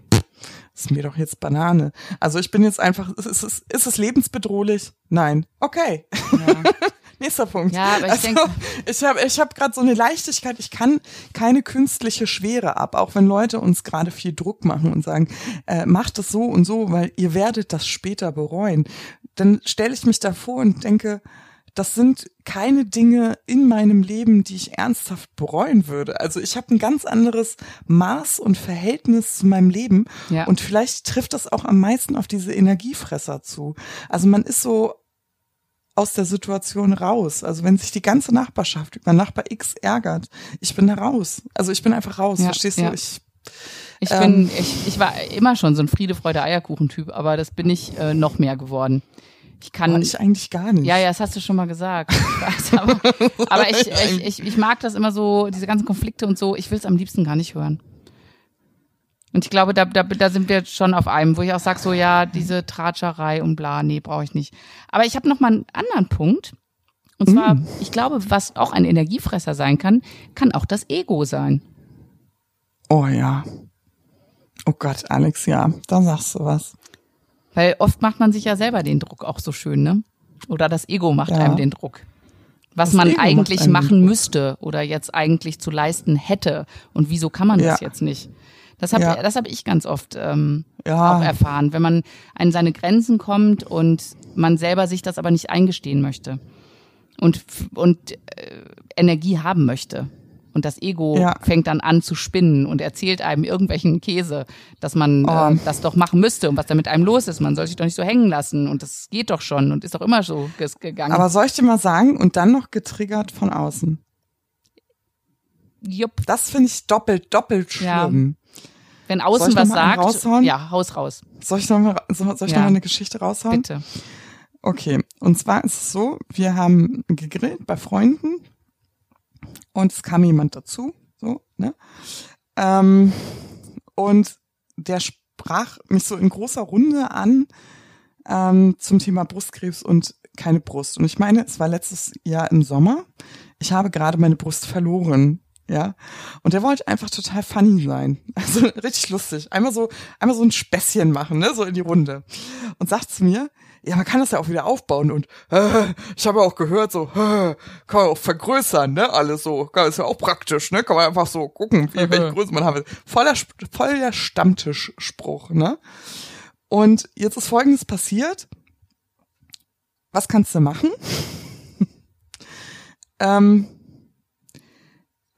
ist mir doch jetzt Banane. Also ich bin jetzt einfach, ist es, ist es lebensbedrohlich? Nein. Okay. Ja. Nächster Punkt. Ja, aber ich also, denke, ich habe ich hab gerade so eine Leichtigkeit. Ich kann keine künstliche Schwere ab, auch wenn Leute uns gerade viel Druck machen und sagen, äh, macht es so und so, weil ihr werdet das später bereuen. Dann stelle ich mich davor und denke, das sind keine Dinge in meinem Leben, die ich ernsthaft bereuen würde. Also ich habe ein ganz anderes Maß und Verhältnis zu meinem Leben ja. und vielleicht trifft das auch am meisten auf diese Energiefresser zu. Also man ist so aus der Situation raus. Also wenn sich die ganze Nachbarschaft über Nachbar X ärgert, ich bin da raus. Also ich bin einfach raus, Ja, verstehst ja. du? Ich, Ich Ähm. bin, ich, ich war immer schon so ein Friede, Freude, Eierkuchen-Typ, aber das bin ich äh, noch mehr geworden. Ich kann, aber ich eigentlich gar nicht. ja, ja, das hast du schon mal gesagt. Aber aber ich, ich, ich, ich mag das immer so, diese ganzen Konflikte und so, ich will es am liebsten gar nicht hören. Und ich glaube, da, da, da sind wir schon auf einem, wo ich auch sage, so ja, diese Tratscherei und bla, nee, brauche ich nicht. Aber ich habe noch mal einen anderen Punkt. Und zwar, Mm. ich glaube, was auch ein Energiefresser sein kann, kann auch das Ego sein. Oh ja. Oh Gott, Alex, ja, da sagst du was. Weil oft macht man sich ja selber den Druck auch so schön, ne? Oder das Ego macht Ja. einem den Druck. Was Das man Ego eigentlich machen müsste oder jetzt eigentlich zu leisten hätte. Und wieso kann man das Ja. jetzt nicht? Das habe Ja. das hab ich ganz oft ähm, Ja. auch erfahren, wenn man an seine Grenzen kommt und man selber sich das aber nicht eingestehen möchte und, und äh, Energie haben möchte. Und das Ego Ja. fängt dann an zu spinnen und erzählt einem irgendwelchen Käse, dass man Oh. äh, das doch machen müsste und was da mit einem los ist. Man soll sich doch nicht so hängen lassen und das geht doch schon und ist doch immer so gegangen. Aber soll ich dir mal sagen, und dann noch getriggert von außen. Jupp, Das finde ich doppelt, doppelt Ja. schlimm. wenn Soll außen was sagt, raushauen? ja, Haus raus, Soll ich noch mal, soll soll ich Ja. noch mal eine Geschichte raushauen? bitte. Okay, und zwar ist es so, wir haben gegrillt bei Freunden und es kam jemand dazu, so, ne? Ähm, und der sprach mich so in großer Runde an ähm, zum Thema Brustkrebs und keine Brust. Und ich meine, es war letztes Jahr im Sommer. Ich habe gerade meine Brust verloren. Ja. Und der wollte einfach total funny sein. Also richtig lustig. Einmal so, einmal so ein Späßchen machen, ne, so in die Runde. Und sagt zu mir, ja, man kann das ja auch wieder aufbauen und äh, ich habe ja auch gehört, so äh, kann man auch vergrößern, ne, alles so, ist ja auch praktisch, ne, kann man einfach so gucken, wie, welche Größe man haben will. Voller, voll der Stammtischspruch, ne. Und jetzt ist Folgendes passiert. Was kannst du machen? ähm,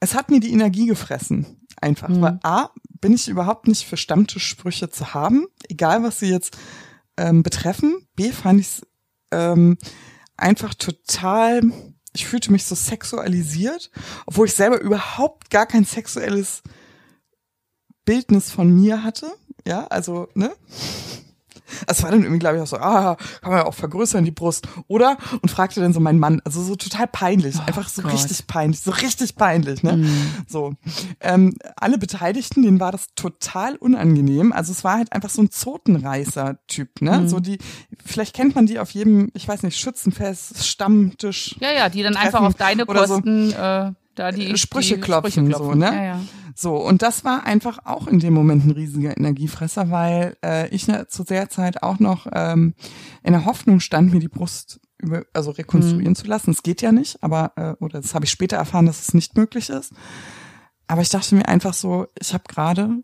es hat mir die Energie gefressen. Einfach. Mhm. Weil A, bin ich überhaupt nicht für Stammtischsprüche zu haben, egal was sie jetzt ähm, betreffen. B, fand ich es ähm, einfach total, ich fühlte mich so sexualisiert, obwohl ich selber überhaupt gar kein sexuelles Bildnis von mir hatte. Ja, also, ne? Es war dann irgendwie, glaube ich, auch so, ah, kann man ja auch vergrößern, die Brust, oder? Und fragte dann so meinen Mann, also so total peinlich, einfach so Gott. richtig peinlich, so richtig peinlich, ne? So. Ähm, alle Beteiligten, denen war das total unangenehm. Also es war halt einfach so ein Zotenreißer-Typ, ne? So die, vielleicht kennt man die auf jedem, ich weiß nicht, Schützenfest, Stammtisch, Ja, ja, die dann Treffen einfach auf deine oder so. Kosten äh, da die Sprüche die klopfen, Sprüche so, ne? Ja, ja. So, und das war einfach auch in dem Moment ein riesiger Energiefresser, weil äh, ich ne, zu der Zeit auch noch ähm, in der Hoffnung stand, mir die Brust über, also rekonstruieren zu lassen. Es geht ja nicht, aber, äh, oder das habe ich später erfahren, dass es nicht möglich ist. Aber ich dachte mir einfach so, ich habe gerade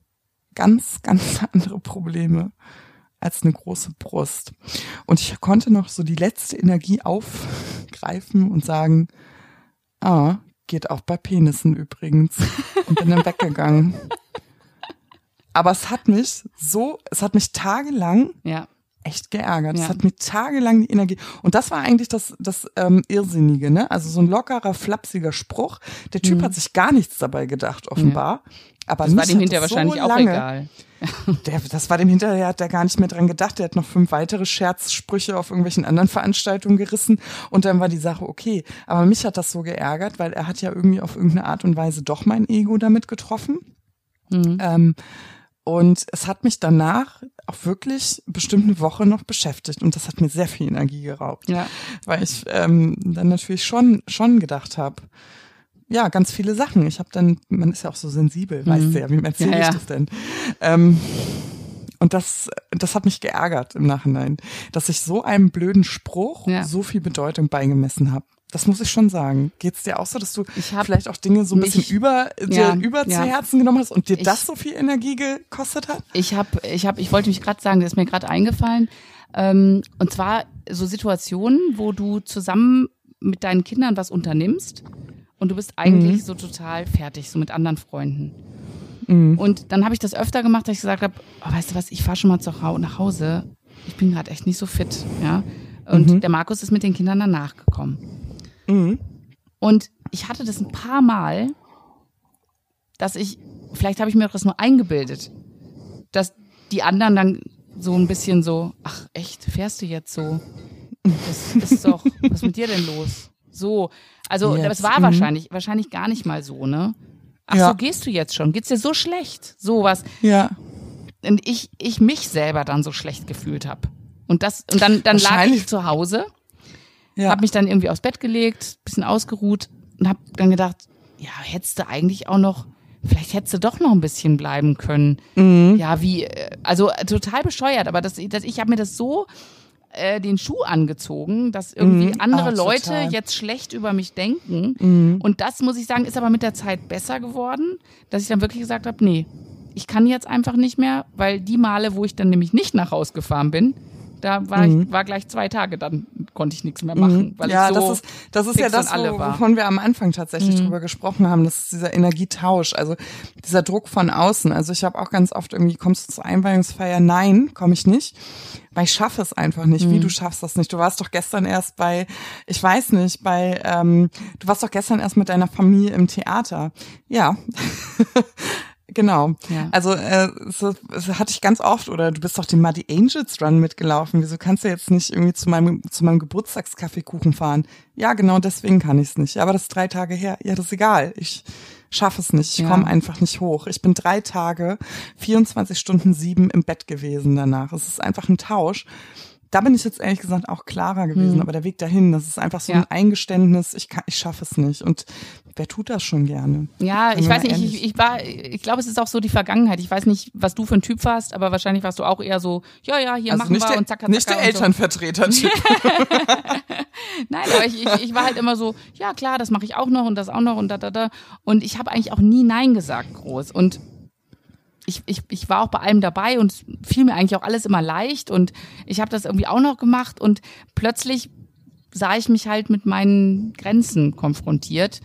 ganz, ganz andere Probleme als eine große Brust. Und ich konnte noch so die letzte Energie aufgreifen und sagen, ah, geht auch bei Penissen übrigens. Und bin dann weggegangen. Aber es hat mich so, es hat mich tagelang ja. Echt geärgert. Ja. Es hat mir tagelang die Energie. Und das war eigentlich das, das ähm, Irrsinnige, ne? Also so ein lockerer, flapsiger Spruch. Der Typ hat sich gar nichts dabei gedacht, offenbar. Aber Mhm. Das war dem hinterher das wahrscheinlich so auch lange, egal. Der, das war dem hinterher, hat der gar nicht mehr dran gedacht. Der hat noch fünf weitere Scherzsprüche auf irgendwelchen anderen Veranstaltungen gerissen und dann war die Sache okay. Aber mich hat das so geärgert, weil er hat ja irgendwie auf irgendeine Art und Weise doch mein Ego damit getroffen. Mhm. Ähm, und es hat mich danach auch wirklich bestimmt eine Woche noch beschäftigt und das hat mir sehr viel Energie geraubt, Ja. weil ich ähm, dann natürlich schon schon gedacht habe, ja, ganz viele Sachen. Ich habe dann, man ist ja auch so sensibel, weißt du ja, wie erzähle Ja, ich ja. das denn? Ähm, und das, das hat mich geärgert im Nachhinein, dass ich so einem blöden Spruch Ja. so viel Bedeutung beigemessen habe. Das muss ich schon sagen. Geht's dir auch so, dass du vielleicht auch Dinge so ein mich- bisschen über, dir Ja, über zu ja. Herzen genommen hast und dir Ich- das so viel Energie gekostet hat? Ich habe, ich habe, ich wollte mich gerade sagen, das ist mir gerade eingefallen. Ähm, und zwar so Situationen, wo du zusammen mit deinen Kindern was unternimmst und du bist eigentlich so total fertig, so mit anderen Freunden. Und dann habe ich das öfter gemacht, dass ich gesagt habe, oh, weißt du was, ich fahre schon mal zu nach Hause. Ich bin gerade echt nicht so fit, ja. Und mhm. der Markus ist mit den Kindern danach gekommen. Mhm. Und ich hatte das ein paar Mal, dass ich, vielleicht habe ich mir das nur eingebildet, dass die anderen dann so ein bisschen so, ach echt, fährst du jetzt so? Das ist doch, was ist mit dir denn los? So, also jetzt. das war mhm. wahrscheinlich, wahrscheinlich gar nicht mal so, ne? Ach ja. so, gehst du jetzt schon? Geht's dir so schlecht? Sowas. Ja. Und ich, ich mich selber dann so schlecht gefühlt habe. Und das, und dann, dann lag ich zu Hause, ja. habe mich dann irgendwie aufs Bett gelegt, bisschen ausgeruht und habe dann gedacht, ja, hättest du eigentlich auch noch, vielleicht hättest du doch noch ein bisschen bleiben können. Mhm. Ja, wie, äh, also total bescheuert, aber das, das ich habe mir das so äh, den Schuh angezogen, dass irgendwie mhm. andere oh, Leute total. jetzt schlecht über mich denken. Mhm. Und das, muss ich sagen, ist aber mit der Zeit besser geworden, dass ich dann wirklich gesagt habe, nee, ich kann jetzt einfach nicht mehr, weil die Male, wo ich dann nämlich nicht nach Haus gefahren bin, da war mhm. ich war gleich zwei Tage, dann konnte ich nichts mehr machen, mhm. weil ja, ich so das ist das ist ja das, wo, wovon wir am Anfang tatsächlich mhm. drüber gesprochen haben. Das ist dieser Energietausch, also dieser Druck von außen. Also ich habe auch ganz oft irgendwie kommst du zur Einweihungsfeier? Nein, komme ich nicht, weil ich schaffe es einfach nicht. Wie mhm. du schaffst das nicht? Du warst doch gestern erst bei, ich weiß nicht, bei, ähm, du warst doch gestern erst mit deiner Familie im Theater. Ja. Genau. Ja. Also äh, so, so hatte ich ganz oft, oder du bist doch den Muddy Angels Run mitgelaufen. Wieso kannst du jetzt nicht irgendwie zu meinem zu meinem Geburtstagskaffeekuchen fahren? Ja, genau deswegen kann ich es nicht. Aber das ist drei Tage her. Ja, das ist egal. Ich schaffe es nicht. Ich ja. komme einfach nicht hoch. Ich bin drei Tage, 24 Stunden sieben im Bett gewesen danach. Es ist einfach ein Tausch da bin ich jetzt ehrlich gesagt auch klarer gewesen, hm. aber der Weg dahin, das ist einfach so ja. ein Eingeständnis, ich kann, ich schaffe es nicht. Und wer tut das schon gerne? Ja, ich weiß nicht, ich, ich war, ich glaube, es ist auch so die Vergangenheit. Ich weiß nicht, was du für ein Typ warst, aber wahrscheinlich warst du auch eher so, ja, ja, hier also machen wir der, und zack, zack, Nicht der Elternvertreter-Typ. Nein, aber ich, ich, ich war halt immer so, ja klar, das mache ich auch noch und das auch noch und da, da, da. Und ich habe eigentlich auch nie Nein gesagt groß. Und ich, ich, ich war auch bei allem dabei und fiel mir eigentlich auch alles immer leicht und ich habe das irgendwie auch noch gemacht und plötzlich sah ich mich halt mit meinen Grenzen konfrontiert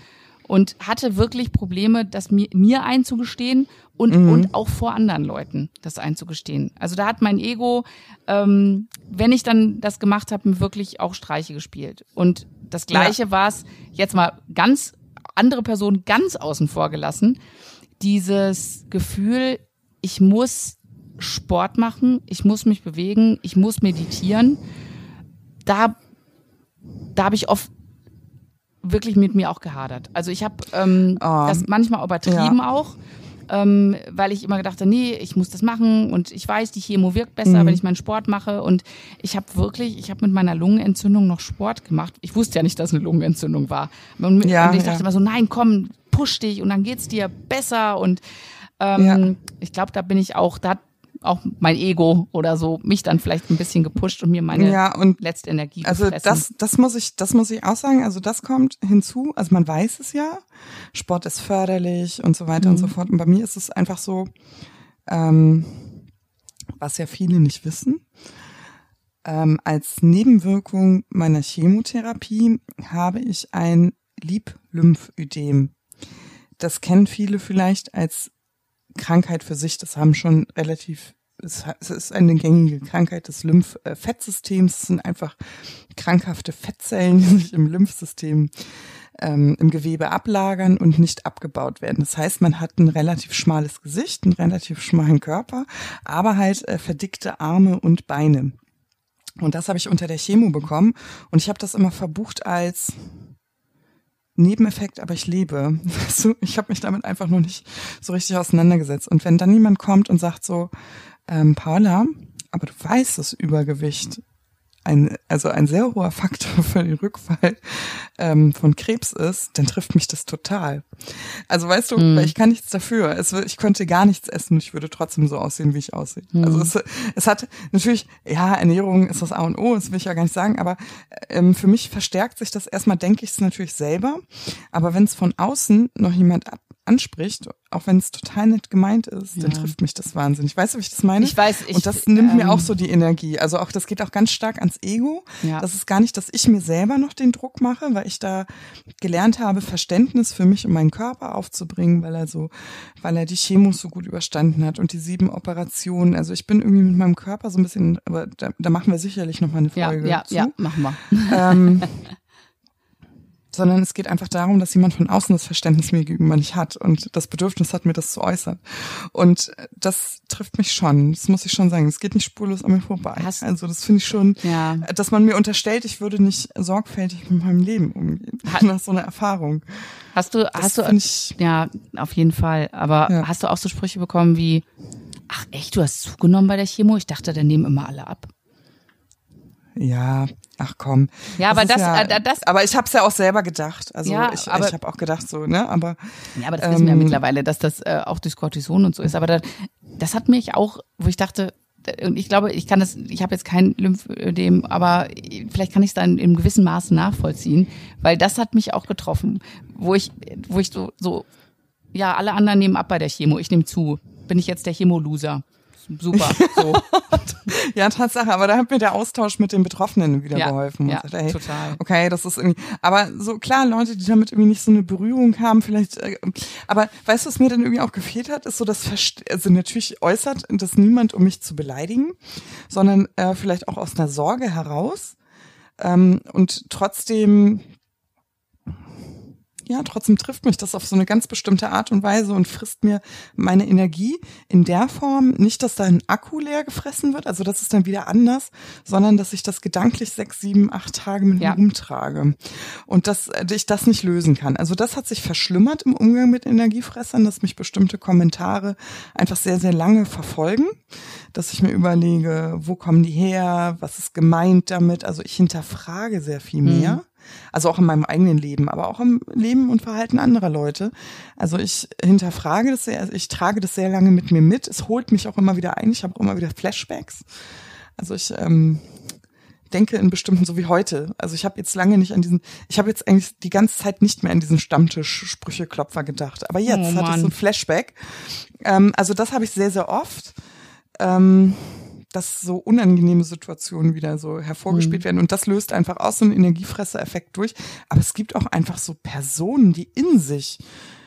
und hatte wirklich Probleme, das mir, mir einzugestehen und, mhm. und auch vor anderen Leuten das einzugestehen. Also da hat mein Ego, ähm, wenn ich dann das gemacht habe, mir wirklich auch Streiche gespielt. Und das Gleiche ja. war es jetzt mal ganz andere Personen ganz außen vor gelassen. Dieses Gefühl, ich muss Sport machen, ich muss mich bewegen, ich muss meditieren. Da, da habe ich oft wirklich mit mir auch gehadert. Also ich habe ähm, oh, das manchmal übertrieben ja. auch, ähm, weil ich immer gedacht habe, nee, ich muss das machen und ich weiß, die Chemo wirkt besser, mhm. wenn ich meinen Sport mache. Und ich habe wirklich, ich habe mit meiner Lungenentzündung noch Sport gemacht. Ich wusste ja nicht, dass eine Lungenentzündung war. Und, ja, und ich dachte ja. immer so, nein, komm, push dich und dann geht's dir besser und ähm, ja. Ich glaube, da bin ich auch, da hat auch mein Ego oder so mich dann vielleicht ein bisschen gepusht und mir meine ja, und letzte Energie Also gefressen. das, das muss ich, das muss ich auch sagen. Also das kommt hinzu. Also man weiß es ja, Sport ist förderlich und so weiter mhm. und so mhm. fort. Und bei mir ist es einfach so, ähm, was ja viele nicht wissen. Ähm, als Nebenwirkung meiner Chemotherapie habe ich ein Lieblymphödem. Das kennen viele vielleicht als Krankheit für sich. Das haben schon relativ es ist eine gängige Krankheit des Lymphfettsystems. Es sind einfach krankhafte Fettzellen, die sich im Lymphsystem ähm, im Gewebe ablagern und nicht abgebaut werden. Das heißt, man hat ein relativ schmales Gesicht, einen relativ schmalen Körper, aber halt äh, verdickte Arme und Beine. Und das habe ich unter der Chemo bekommen und ich habe das immer verbucht als Nebeneffekt, aber ich lebe. Du, ich habe mich damit einfach nur nicht so richtig auseinandergesetzt. Und wenn dann jemand kommt und sagt so, ähm, Paula, aber du weißt, dass Übergewicht ein, also ein sehr hoher Faktor für den Rückfall ähm, von Krebs ist, dann trifft mich das total. Also weißt du, mm. ich kann nichts dafür. Es, ich könnte gar nichts essen und ich würde trotzdem so aussehen, wie ich aussehe. Mm. Also es, es hat natürlich, ja, Ernährung ist das A und O, das will ich ja gar nicht sagen, aber ähm, für mich verstärkt sich das erstmal, denke ich es natürlich selber. Aber wenn es von außen noch jemand ab, anspricht, auch wenn es total nett gemeint ist, ja. dann trifft mich das wahnsinnig. Weißt du, wie ich das meine? Ich weiß. Ich, und das nimmt ähm, mir auch so die Energie. Also auch, das geht auch ganz stark ans Ego. Ja. Das ist gar nicht, dass ich mir selber noch den Druck mache, weil ich da gelernt habe, Verständnis für mich und meinen Körper aufzubringen, weil er so, weil er die Chemos so gut überstanden hat und die sieben Operationen. Also ich bin irgendwie mit meinem Körper so ein bisschen, aber da, da machen wir sicherlich noch mal eine Folge. Ja, ja, zu. ja machen wir. Ähm, sondern es geht einfach darum, dass jemand von außen das Verständnis mir gegenüber nicht hat und das Bedürfnis hat, mir das zu äußern. Und das trifft mich schon, das muss ich schon sagen. Es geht nicht spurlos an mir vorbei. Hast, also das finde ich schon, ja. dass man mir unterstellt, ich würde nicht sorgfältig mit meinem Leben umgehen. Hat, nach so einer Erfahrung. Hast du, das hast du, ich, ja, auf jeden Fall. Aber ja. hast du auch so Sprüche bekommen wie, ach echt, du hast zugenommen bei der Chemo? Ich dachte, da nehmen immer alle ab. Ja, ach komm. Ja, aber das, ja, äh, das, aber ich habe es ja auch selber gedacht. Also ja, ich, aber, ich habe auch gedacht so, ne? Aber ja, aber das ähm, wissen wir ja mittlerweile, dass das äh, auch durch Cortison und so ist. Aber das, das hat mich auch, wo ich dachte, und ich glaube, ich kann das, ich habe jetzt kein Lymphödem, aber vielleicht kann ich es dann in gewissem Maße nachvollziehen, weil das hat mich auch getroffen, wo ich, wo ich so, so, ja, alle anderen nehmen ab bei der Chemo, ich nehme zu. Bin ich jetzt der Chemo-Loser? Super. So. ja, Tatsache, aber da hat mir der Austausch mit den Betroffenen wieder ja, geholfen. Ja, sagte, hey, total. Okay, das ist irgendwie, aber so klar, Leute, die damit irgendwie nicht so eine Berührung haben, vielleicht, äh, aber weißt du, was mir dann irgendwie auch gefehlt hat, ist so das, Verst also natürlich äußert das niemand, um mich zu beleidigen, sondern äh, vielleicht auch aus einer Sorge heraus. Ähm, und trotzdem ja, trotzdem trifft mich das auf so eine ganz bestimmte Art und Weise und frisst mir meine Energie in der Form, nicht, dass da ein Akku leer gefressen wird, also das ist dann wieder anders, sondern dass ich das gedanklich sechs, sieben, acht Tage mit ja. mir rumtrage und dass äh, ich das nicht lösen kann. Also das hat sich verschlimmert im Umgang mit Energiefressern, dass mich bestimmte Kommentare einfach sehr, sehr lange verfolgen, dass ich mir überlege, wo kommen die her, was ist gemeint damit, also ich hinterfrage sehr viel mehr. Mhm also auch in meinem eigenen Leben, aber auch im Leben und Verhalten anderer Leute. Also ich hinterfrage das sehr, ich trage das sehr lange mit mir mit. Es holt mich auch immer wieder ein. Ich habe auch immer wieder Flashbacks. Also ich ähm, denke in bestimmten, so wie heute. Also ich habe jetzt lange nicht an diesen, ich habe jetzt eigentlich die ganze Zeit nicht mehr an diesen Stammtisch-Sprücheklopfer gedacht. Aber jetzt oh, hatte ich so ein Flashback. Ähm, also das habe ich sehr, sehr oft. Ähm, dass so unangenehme Situationen wieder so hervorgespielt mhm. werden. Und das löst einfach aus so einen Energiefresser-Effekt durch. Aber es gibt auch einfach so Personen, die in sich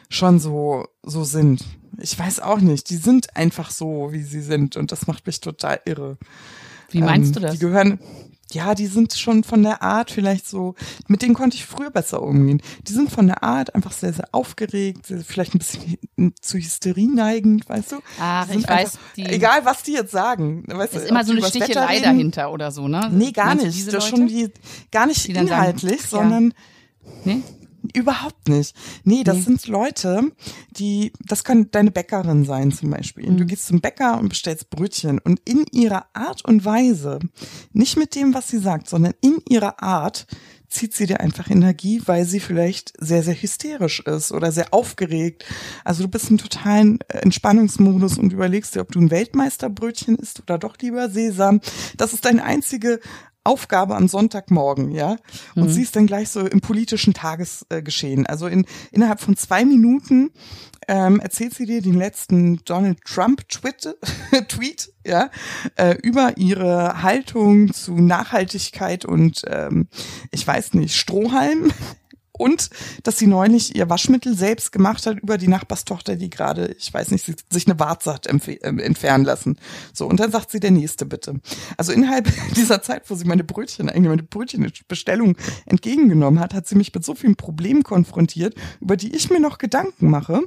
schon so, so sind. Ich weiß auch nicht. Die sind einfach so, wie sie sind. Und das macht mich total irre. Wie meinst ähm, du das? Die gehören, ja, die sind schon von der Art vielleicht so, mit denen konnte ich früher besser umgehen. Die sind von der Art einfach sehr, sehr aufgeregt, vielleicht ein bisschen zu Hysterie neigend, weißt du? Ach, ich weiß. Die, egal, was die jetzt sagen. Weißt ist du, immer so eine Stichelei dahinter oder so, ne? Nee, gar Meinst nicht. Das schon die, gar nicht inhaltlich, sagen, sondern, ja. nee? Überhaupt nicht. Nee, das nee. sind Leute, die, das kann deine Bäckerin sein zum Beispiel. Mhm. Du gehst zum Bäcker und bestellst Brötchen und in ihrer Art und Weise, nicht mit dem, was sie sagt, sondern in ihrer Art, zieht sie dir einfach Energie, weil sie vielleicht sehr, sehr hysterisch ist oder sehr aufgeregt. Also du bist in totalen Entspannungsmodus und überlegst dir, ob du ein Weltmeisterbrötchen isst oder doch lieber Sesam. Das ist deine einzige Aufgabe am Sonntagmorgen, ja, und mhm. sie ist dann gleich so im politischen Tagesgeschehen. Also in, innerhalb von zwei Minuten ähm, erzählt sie dir den letzten Donald Trump Tweet, Tweet ja, äh, über ihre Haltung zu Nachhaltigkeit und ähm, ich weiß nicht, Strohhalm und dass sie neulich ihr Waschmittel selbst gemacht hat über die Nachbarstochter, die gerade, ich weiß nicht, sich eine Warze hat äh, entfernen lassen. So, und dann sagt sie, der nächste bitte. Also innerhalb dieser Zeit, wo sie meine Brötchen, eigentlich meine Brötchenbestellung entgegengenommen hat, hat sie mich mit so vielen Problemen konfrontiert, über die ich mir noch Gedanken mache.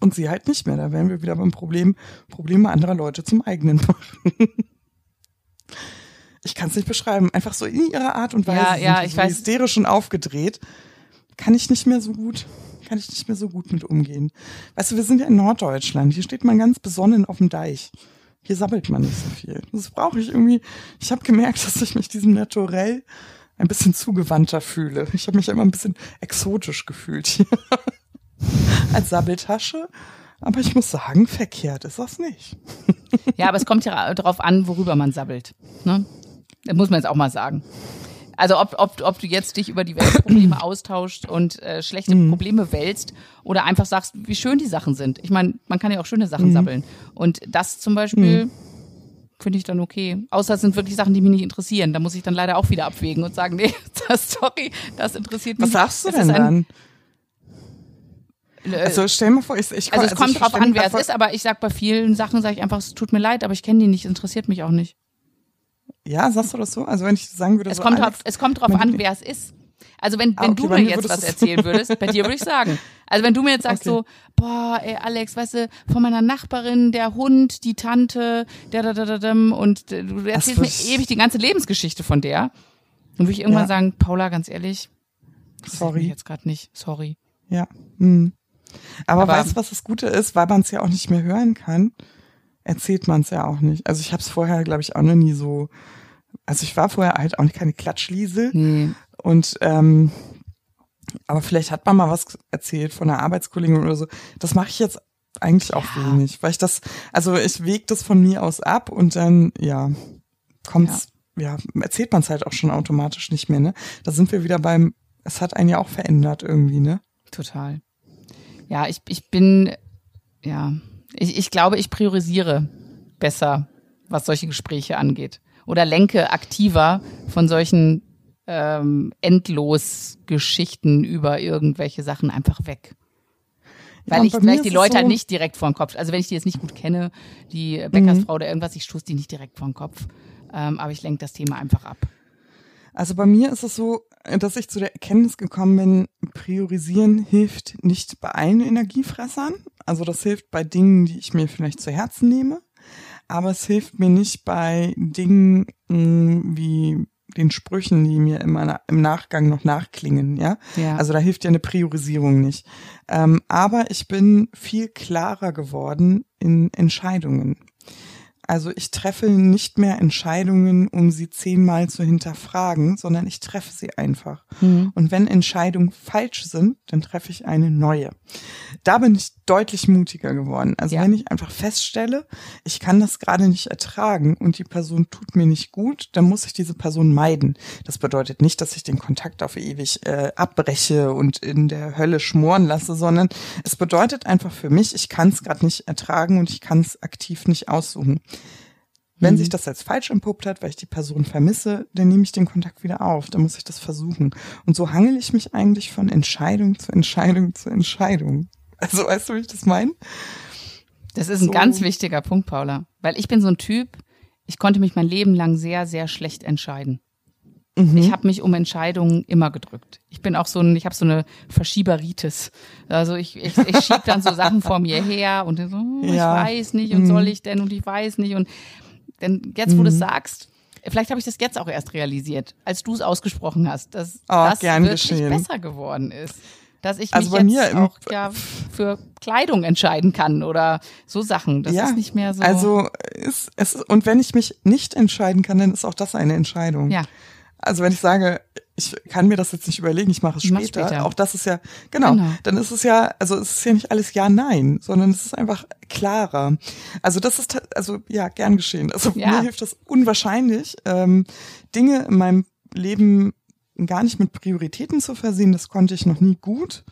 Und sie halt nicht mehr. Da wären wir wieder beim Problem, Probleme anderer Leute zum eigenen machen ich kann es nicht beschreiben, einfach so in ihrer Art und Weise ja, ja, ich so weiß. hysterisch und aufgedreht, kann ich nicht mehr so gut, kann ich nicht mehr so gut mit umgehen. Weißt du, wir sind ja in Norddeutschland, hier steht man ganz besonnen auf dem Deich. Hier sammelt man nicht so viel. Das brauche ich irgendwie. Ich habe gemerkt, dass ich mich diesem Naturell ein bisschen zugewandter fühle. Ich habe mich immer ein bisschen exotisch gefühlt hier. Als Sabbeltasche. Aber ich muss sagen, verkehrt ist das nicht. Ja, aber es kommt ja darauf an, worüber man sabbelt. Ne? Das muss man jetzt auch mal sagen. Also ob, ob, ob du jetzt dich über die Weltprobleme austauscht und äh, schlechte mhm. Probleme wälzt oder einfach sagst, wie schön die Sachen sind. Ich meine, man kann ja auch schöne Sachen mhm. sammeln. Und das zum Beispiel mhm. finde ich dann okay. Außer es sind wirklich Sachen, die mich nicht interessieren. Da muss ich dann leider auch wieder abwägen und sagen, nee, das, sorry, das interessiert mich. Was sagst du denn dann? Also stell mir vor, ich, ich Also es also kommt drauf an, wer es ist, aber ich sag bei vielen Sachen, sage ich einfach, es tut mir leid, aber ich kenne die nicht, interessiert mich auch nicht. Ja, sagst du das so? Also wenn ich sagen würde, es so kommt drauf, es kommt drauf an, wer es ist. Also wenn, wenn ah, okay, du mir jetzt was erzählen würdest, bei dir würde ich sagen. Also wenn du mir jetzt sagst okay. so, boah, ey Alex, weißt du, von meiner Nachbarin, der Hund, die Tante, der da da da da und du erzählst mir ewig die ganze Lebensgeschichte von der, dann würde ich irgendwann ja. sagen, Paula, ganz ehrlich, sorry, jetzt gerade nicht, sorry. Ja. Hm. Aber, Aber weißt du, was das Gute ist, weil man es ja auch nicht mehr hören kann? erzählt man es ja auch nicht. Also ich habe es vorher, glaube ich, auch noch nie so. Also ich war vorher halt auch keine Klatschliesel. Nee. Und ähm, aber vielleicht hat man mal was erzählt von einer Arbeitskollegin oder so. Das mache ich jetzt eigentlich auch ja. wenig, weil ich das, also ich wege das von mir aus ab und dann, ja, kommt's, ja, ja erzählt man es halt auch schon automatisch nicht mehr, ne? Da sind wir wieder beim, es hat einen ja auch verändert irgendwie, ne? Total. Ja, ich, ich bin, ja, ich, ich glaube, ich priorisiere besser, was solche Gespräche angeht. Oder lenke aktiver von solchen ähm, endlos Geschichten über irgendwelche Sachen einfach weg. Weil ja, ich, weil ich die Leute so halt nicht direkt vor den Kopf, also wenn ich die jetzt nicht gut kenne, die Bäckersfrau mhm. oder irgendwas, ich stoße die nicht direkt vor den Kopf. Ähm, aber ich lenke das Thema einfach ab. Also bei mir ist es so, dass ich zu der Erkenntnis gekommen bin, priorisieren hilft nicht bei allen Energiefressern. Also das hilft bei Dingen, die ich mir vielleicht zu Herzen nehme. Aber es hilft mir nicht bei Dingen mh, mm, wie den Sprüchen, die mir immer im Nachgang noch nachklingen, ja. ja. Also da hilft ja eine Priorisierung nicht. Ähm, aber ich bin viel klarer geworden in Entscheidungen. Also ich treffe nicht mehr Entscheidungen, um sie zehnmal zu hinterfragen, sondern ich treffe sie einfach. Mhm. Und wenn Entscheidungen falsch sind, dann treffe ich eine neue. Da bin ich deutlich mutiger geworden. Also ja. wenn ich einfach feststelle, ich kann das gerade nicht ertragen und die Person tut mir nicht gut, dann muss ich diese Person meiden. Das bedeutet nicht, dass ich den Kontakt auf ewig äh, abbreche und in der Hölle schmoren lasse, sondern es bedeutet einfach für mich, ich kann es gerade nicht ertragen und ich kann es aktiv nicht aussuchen. Wenn mhm. sich das als falsch entpuppt hat, weil ich die Person vermisse, dann nehme ich den Kontakt wieder auf. Dann muss ich das versuchen. Und so hangel ich mich eigentlich von Entscheidung zu Entscheidung zu Entscheidung. Also weißt du, wie ich das meine? Das ist ein so. ganz wichtiger Punkt, Paula. Weil ich bin so ein Typ, ich konnte mich mein Leben lang sehr, sehr schlecht entscheiden. Mhm. Ich habe mich um Entscheidungen immer gedrückt. Ich bin auch so ein, ich habe so eine Verschieberitis. Also ich, ich, ich schieb dann so Sachen vor mir her und so, oh, ja. ich weiß nicht und mhm. soll ich denn und ich weiß nicht und denn jetzt, wo mhm. du es sagst, vielleicht habe ich das jetzt auch erst realisiert, als du es ausgesprochen hast, dass oh, das wirklich geschehen. besser geworden ist. Dass ich also mich jetzt auch ja, für Kleidung entscheiden kann oder so Sachen. Das ja, ist nicht mehr so. Also ist, es, und wenn ich mich nicht entscheiden kann, dann ist auch das eine Entscheidung. Ja. Also wenn ich sage, ich kann mir das jetzt nicht überlegen, ich mache es später. später. Auch das ist ja, genau, genau, dann ist es ja, also es ist ja nicht alles Ja, Nein, sondern es ist einfach klarer. Also das ist, also ja, gern geschehen. Also ja. mir hilft das unwahrscheinlich, ähm, Dinge in meinem Leben gar nicht mit Prioritäten zu versehen. Das konnte ich noch nie gut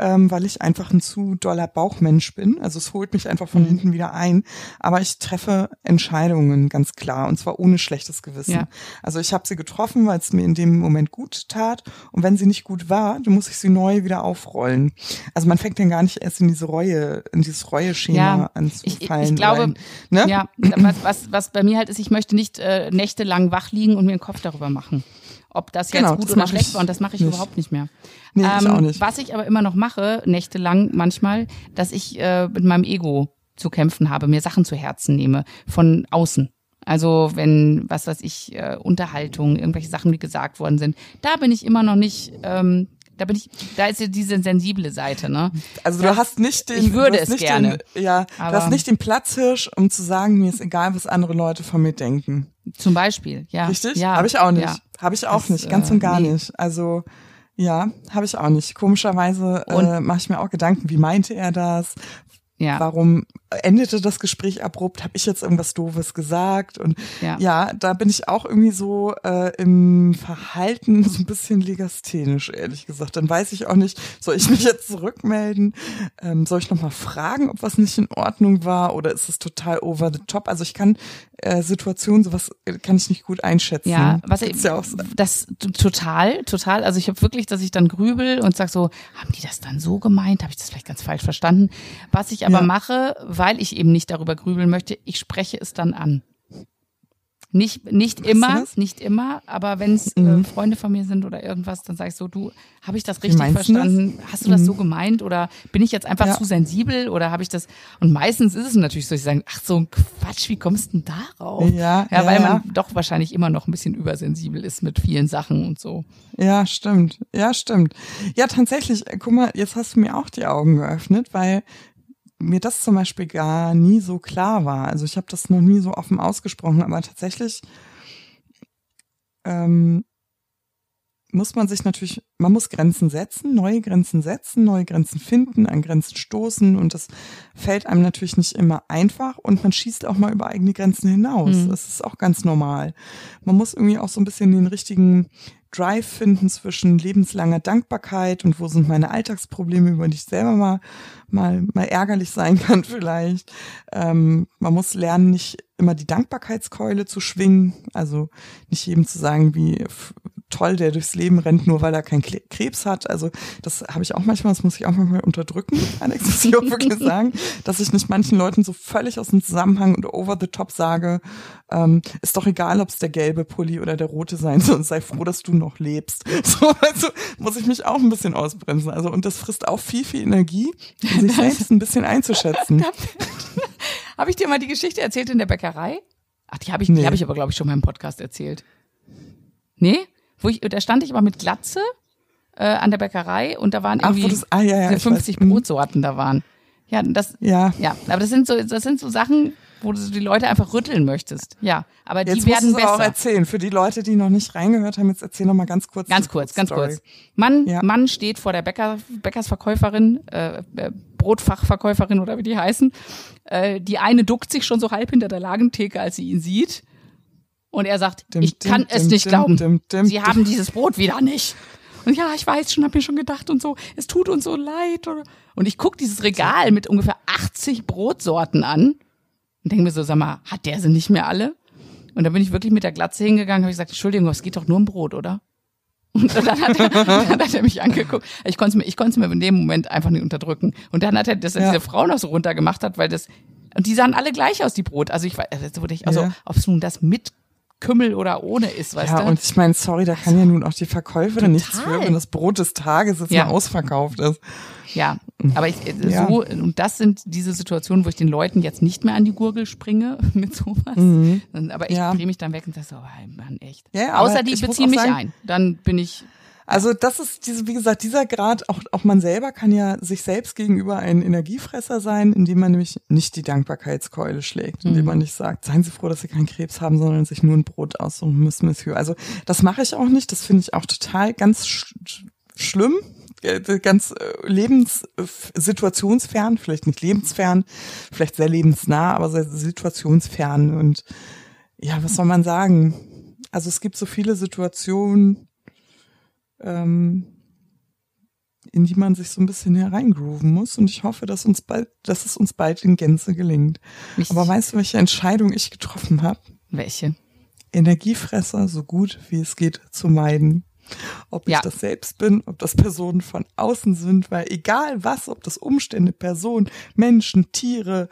ähm, weil ich einfach ein zu doller Bauchmensch bin. Also es holt mich einfach von mhm. hinten wieder ein. Aber ich treffe Entscheidungen ganz klar und zwar ohne schlechtes Gewissen. Ja. Also ich habe sie getroffen, weil es mir in dem Moment gut tat. Und wenn sie nicht gut war, dann muss ich sie neu wieder aufrollen. Also man fängt dann gar nicht erst in diese Reue, in dieses Reue-Schema ja, anzufallen. Ich, ich glaube, rein, ne? ja, was, was, was bei mir halt ist, ich möchte nicht äh, nächtelang wach liegen und mir einen Kopf darüber machen ob das jetzt genau, gut oder schlecht war. Und das mache ich nicht. überhaupt nicht mehr. Nee, ähm, ich auch nicht. Was ich aber immer noch mache, nächtelang manchmal, dass ich äh, mit meinem Ego zu kämpfen habe, mir Sachen zu Herzen nehme von außen. Also wenn, was weiß ich, äh, Unterhaltung, irgendwelche Sachen, die gesagt worden sind, da bin ich immer noch nicht, ähm, da bin ich, da ist ja diese sensible Seite, ne? Also du hast nicht den, ich würde es gerne. Den, ja, du hast nicht den Platzhirsch, um zu sagen, mir ist egal, was andere Leute von mir denken. Zum Beispiel, ja. Richtig? Ja. Habe ich auch nicht. Ja. Habe ich auch das, nicht, ganz äh, und gar nee. nicht. Also ja, habe ich auch nicht. Komischerweise äh, mache ich mir auch Gedanken, wie meinte er das? Ja. Warum endete das Gespräch abrupt, habe ich jetzt irgendwas Doofes gesagt und ja, ja da bin ich auch irgendwie so äh, im Verhalten so ein bisschen legasthenisch, ehrlich gesagt. Dann weiß ich auch nicht, soll ich mich jetzt zurückmelden? Ähm, soll ich nochmal fragen, ob was nicht in Ordnung war oder ist es total over the top? Also ich kann äh, Situationen, sowas äh, kann ich nicht gut einschätzen. Ja, was ich, ja auch so. das total, total. Also ich habe wirklich, dass ich dann grübel und sag so, haben die das dann so gemeint? Habe ich das vielleicht ganz falsch verstanden? Was ich aber ja. mache, weil ich eben nicht darüber grübeln möchte, ich spreche es dann an. Nicht, nicht immer, nicht immer, aber wenn es äh, mhm. Freunde von mir sind oder irgendwas, dann sage ich so, du, habe ich das richtig verstanden? Das? Hast du das mhm. so gemeint oder bin ich jetzt einfach ja. zu sensibel oder habe ich das? Und meistens ist es natürlich so, ich sage, ach so ein Quatsch, wie kommst du denn darauf? Ja, ja, weil ja. man doch wahrscheinlich immer noch ein bisschen übersensibel ist mit vielen Sachen und so. Ja, stimmt. Ja, stimmt. Ja, tatsächlich, äh, guck mal, jetzt hast du mir auch die Augen geöffnet, weil mir das zum Beispiel gar nie so klar war. Also ich habe das noch nie so offen ausgesprochen, aber tatsächlich ähm, muss man sich natürlich, man muss Grenzen setzen, neue Grenzen setzen, neue Grenzen finden, an Grenzen stoßen und das fällt einem natürlich nicht immer einfach und man schießt auch mal über eigene Grenzen hinaus. Mhm. Das ist auch ganz normal. Man muss irgendwie auch so ein bisschen den richtigen Drive finden zwischen lebenslanger Dankbarkeit und wo sind meine Alltagsprobleme, über die ich selber mal, mal, mal ärgerlich sein kann vielleicht. Ähm, man muss lernen, nicht immer die Dankbarkeitskeule zu schwingen, also nicht jedem zu sagen, wie toll, der durchs Leben rennt, nur weil er keinen Krebs hat. Also das habe ich auch manchmal, das muss ich auch manchmal unterdrücken, Alex, muss ich auch wirklich sagen, dass ich nicht manchen Leuten so völlig aus dem Zusammenhang und over the top sage, ähm, ist doch egal, ob es der gelbe Pulli oder der rote sein soll, sei froh, dass du noch lebst. So, also muss ich mich auch ein bisschen ausbremsen. Also und das frisst auch viel, viel Energie, sich selbst ein bisschen einzuschätzen. habe ich dir mal die Geschichte erzählt in der Bäckerei? Ach, die habe ich, nee. die habe ich aber, glaube ich, schon mal im Podcast erzählt. Nee? Wo ich, da stand ich aber mit Glatze äh, an der Bäckerei und da waren irgendwie Ach, das, ah, ja, ja, 50 weiß. Mhm. Brotsorten da waren. Ja, das, ja. ja, aber das sind so, das sind so Sachen, wo du die Leute einfach rütteln möchtest. Ja, aber jetzt die werden besser. Jetzt auch erzählen. Für die Leute, die noch nicht reingehört haben, jetzt erzähl noch mal ganz kurz. Ganz kurz, ganz Story. kurz. Mann, ja. Mann steht vor der Bäcker, Bäckersverkäuferin, äh, äh, Brotfachverkäuferin oder wie die heißen. Äh, die eine duckt sich schon so halb hinter der Lagentheke, als sie ihn sieht. Und er sagt, dim, ich kann dim, es dim, nicht glauben. Sie haben dieses Brot wieder nicht. Und ja, ich weiß schon, hab mir schon gedacht und so, es tut uns so leid. Und ich guck dieses Regal mit ungefähr 80 Brotsorten an und denke mir so, sag mal, hat der sie nicht mehr alle? Und dann bin ich wirklich mit der Glatze hingegangen, habe ich gesagt, Entschuldigung, es geht doch nur um Brot, oder? Und dann hat, er, dann hat er mich angeguckt. Ich konnte es mir, ich konnte es mir in dem Moment einfach nicht unterdrücken. Und dann hat er, dass er ja. diese Frau noch so runtergemacht hat, weil das, und die sahen alle gleich aus, die Brot. Also ich weiß, also, also ja. ob es nun das mit Kümmel oder ohne ist, weißt ja, du? Ja, und ich meine, sorry, da kann ja nun auch die Verkäuferin nichts für, wenn das Brot des Tages jetzt ja. mal ausverkauft ist. Ja, aber ich, äh, ja. so, und das sind diese Situationen, wo ich den Leuten jetzt nicht mehr an die Gurgel springe mit sowas. Mhm. Aber ich drehe mich dann weg und sage so, oh, Mann, echt. Ja, Außer die beziehen mich sagen, ein. Dann bin ich also das ist diese, wie gesagt, dieser Grad, auch, auch man selber kann ja sich selbst gegenüber ein Energiefresser sein, indem man nämlich nicht die Dankbarkeitskeule schlägt, indem mhm. man nicht sagt, seien Sie froh, dass Sie keinen Krebs haben, sondern sich nur ein Brot aussuchen müssen, Monsieur. Also das mache ich auch nicht, das finde ich auch total ganz sch schlimm, äh, ganz äh, lebenssituationsfern, vielleicht nicht lebensfern, vielleicht sehr lebensnah, aber sehr situationsfern und ja, was soll man sagen? Also es gibt so viele Situationen, ähm, in die man sich so ein bisschen hereingrooven muss. Und ich hoffe, dass uns bald, dass es uns bald in Gänze gelingt. Ich Aber weißt du, welche Entscheidung ich getroffen habe? Welche? Energiefresser so gut wie es geht zu meiden. Ob ich ja. das selbst bin, ob das Personen von außen sind, weil egal was, ob das Umstände, Personen, Menschen, Tiere,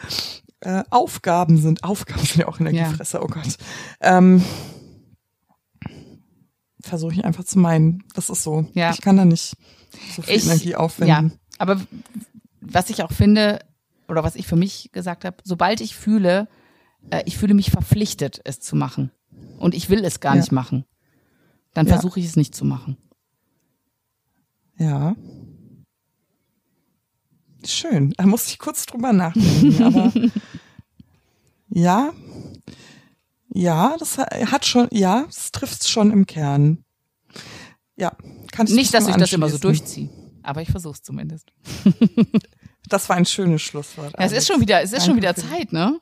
äh, Aufgaben sind, Aufgaben sind ja auch Energiefresser, ja. oh Gott. Ähm, versuche ich einfach zu meinen. Das ist so. Ja. Ich kann da nicht so viel ich, Energie aufwenden. Ja, aber was ich auch finde, oder was ich für mich gesagt habe, sobald ich fühle, äh, ich fühle mich verpflichtet, es zu machen. Und ich will es gar ja. nicht machen. Dann ja. versuche ich es nicht zu machen. Ja. Schön. Da muss ich kurz drüber nachdenken. aber ja, ja, das hat schon, ja, es trifft schon im Kern. Ja, kannst du Nicht, dass ich das immer so durchziehe, aber ich versuche es zumindest. Das war ein schönes Schlusswort. Ja, es ist schon wieder, es ist Danke schon wieder Zeit, ne?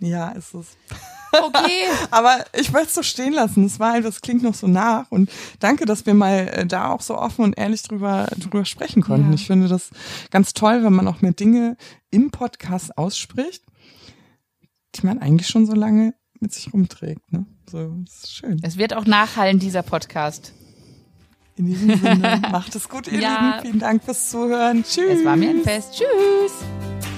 Ja, ist es. Okay. Aber ich möchte es so stehen lassen. Es war halt, das klingt noch so nach. Und danke, dass wir mal äh, da auch so offen und ehrlich drüber, drüber sprechen konnten. Ja. Ich finde das ganz toll, wenn man auch mehr Dinge im Podcast ausspricht, die man eigentlich schon so lange mit sich rumträgt. Ne? So, das ist schön. Es wird auch nachhallen, dieser Podcast. In diesem Sinne, macht es gut, ihr ja. Lieben. Vielen Dank fürs Zuhören. Tschüss. Es war mir ein Fest. Tschüss.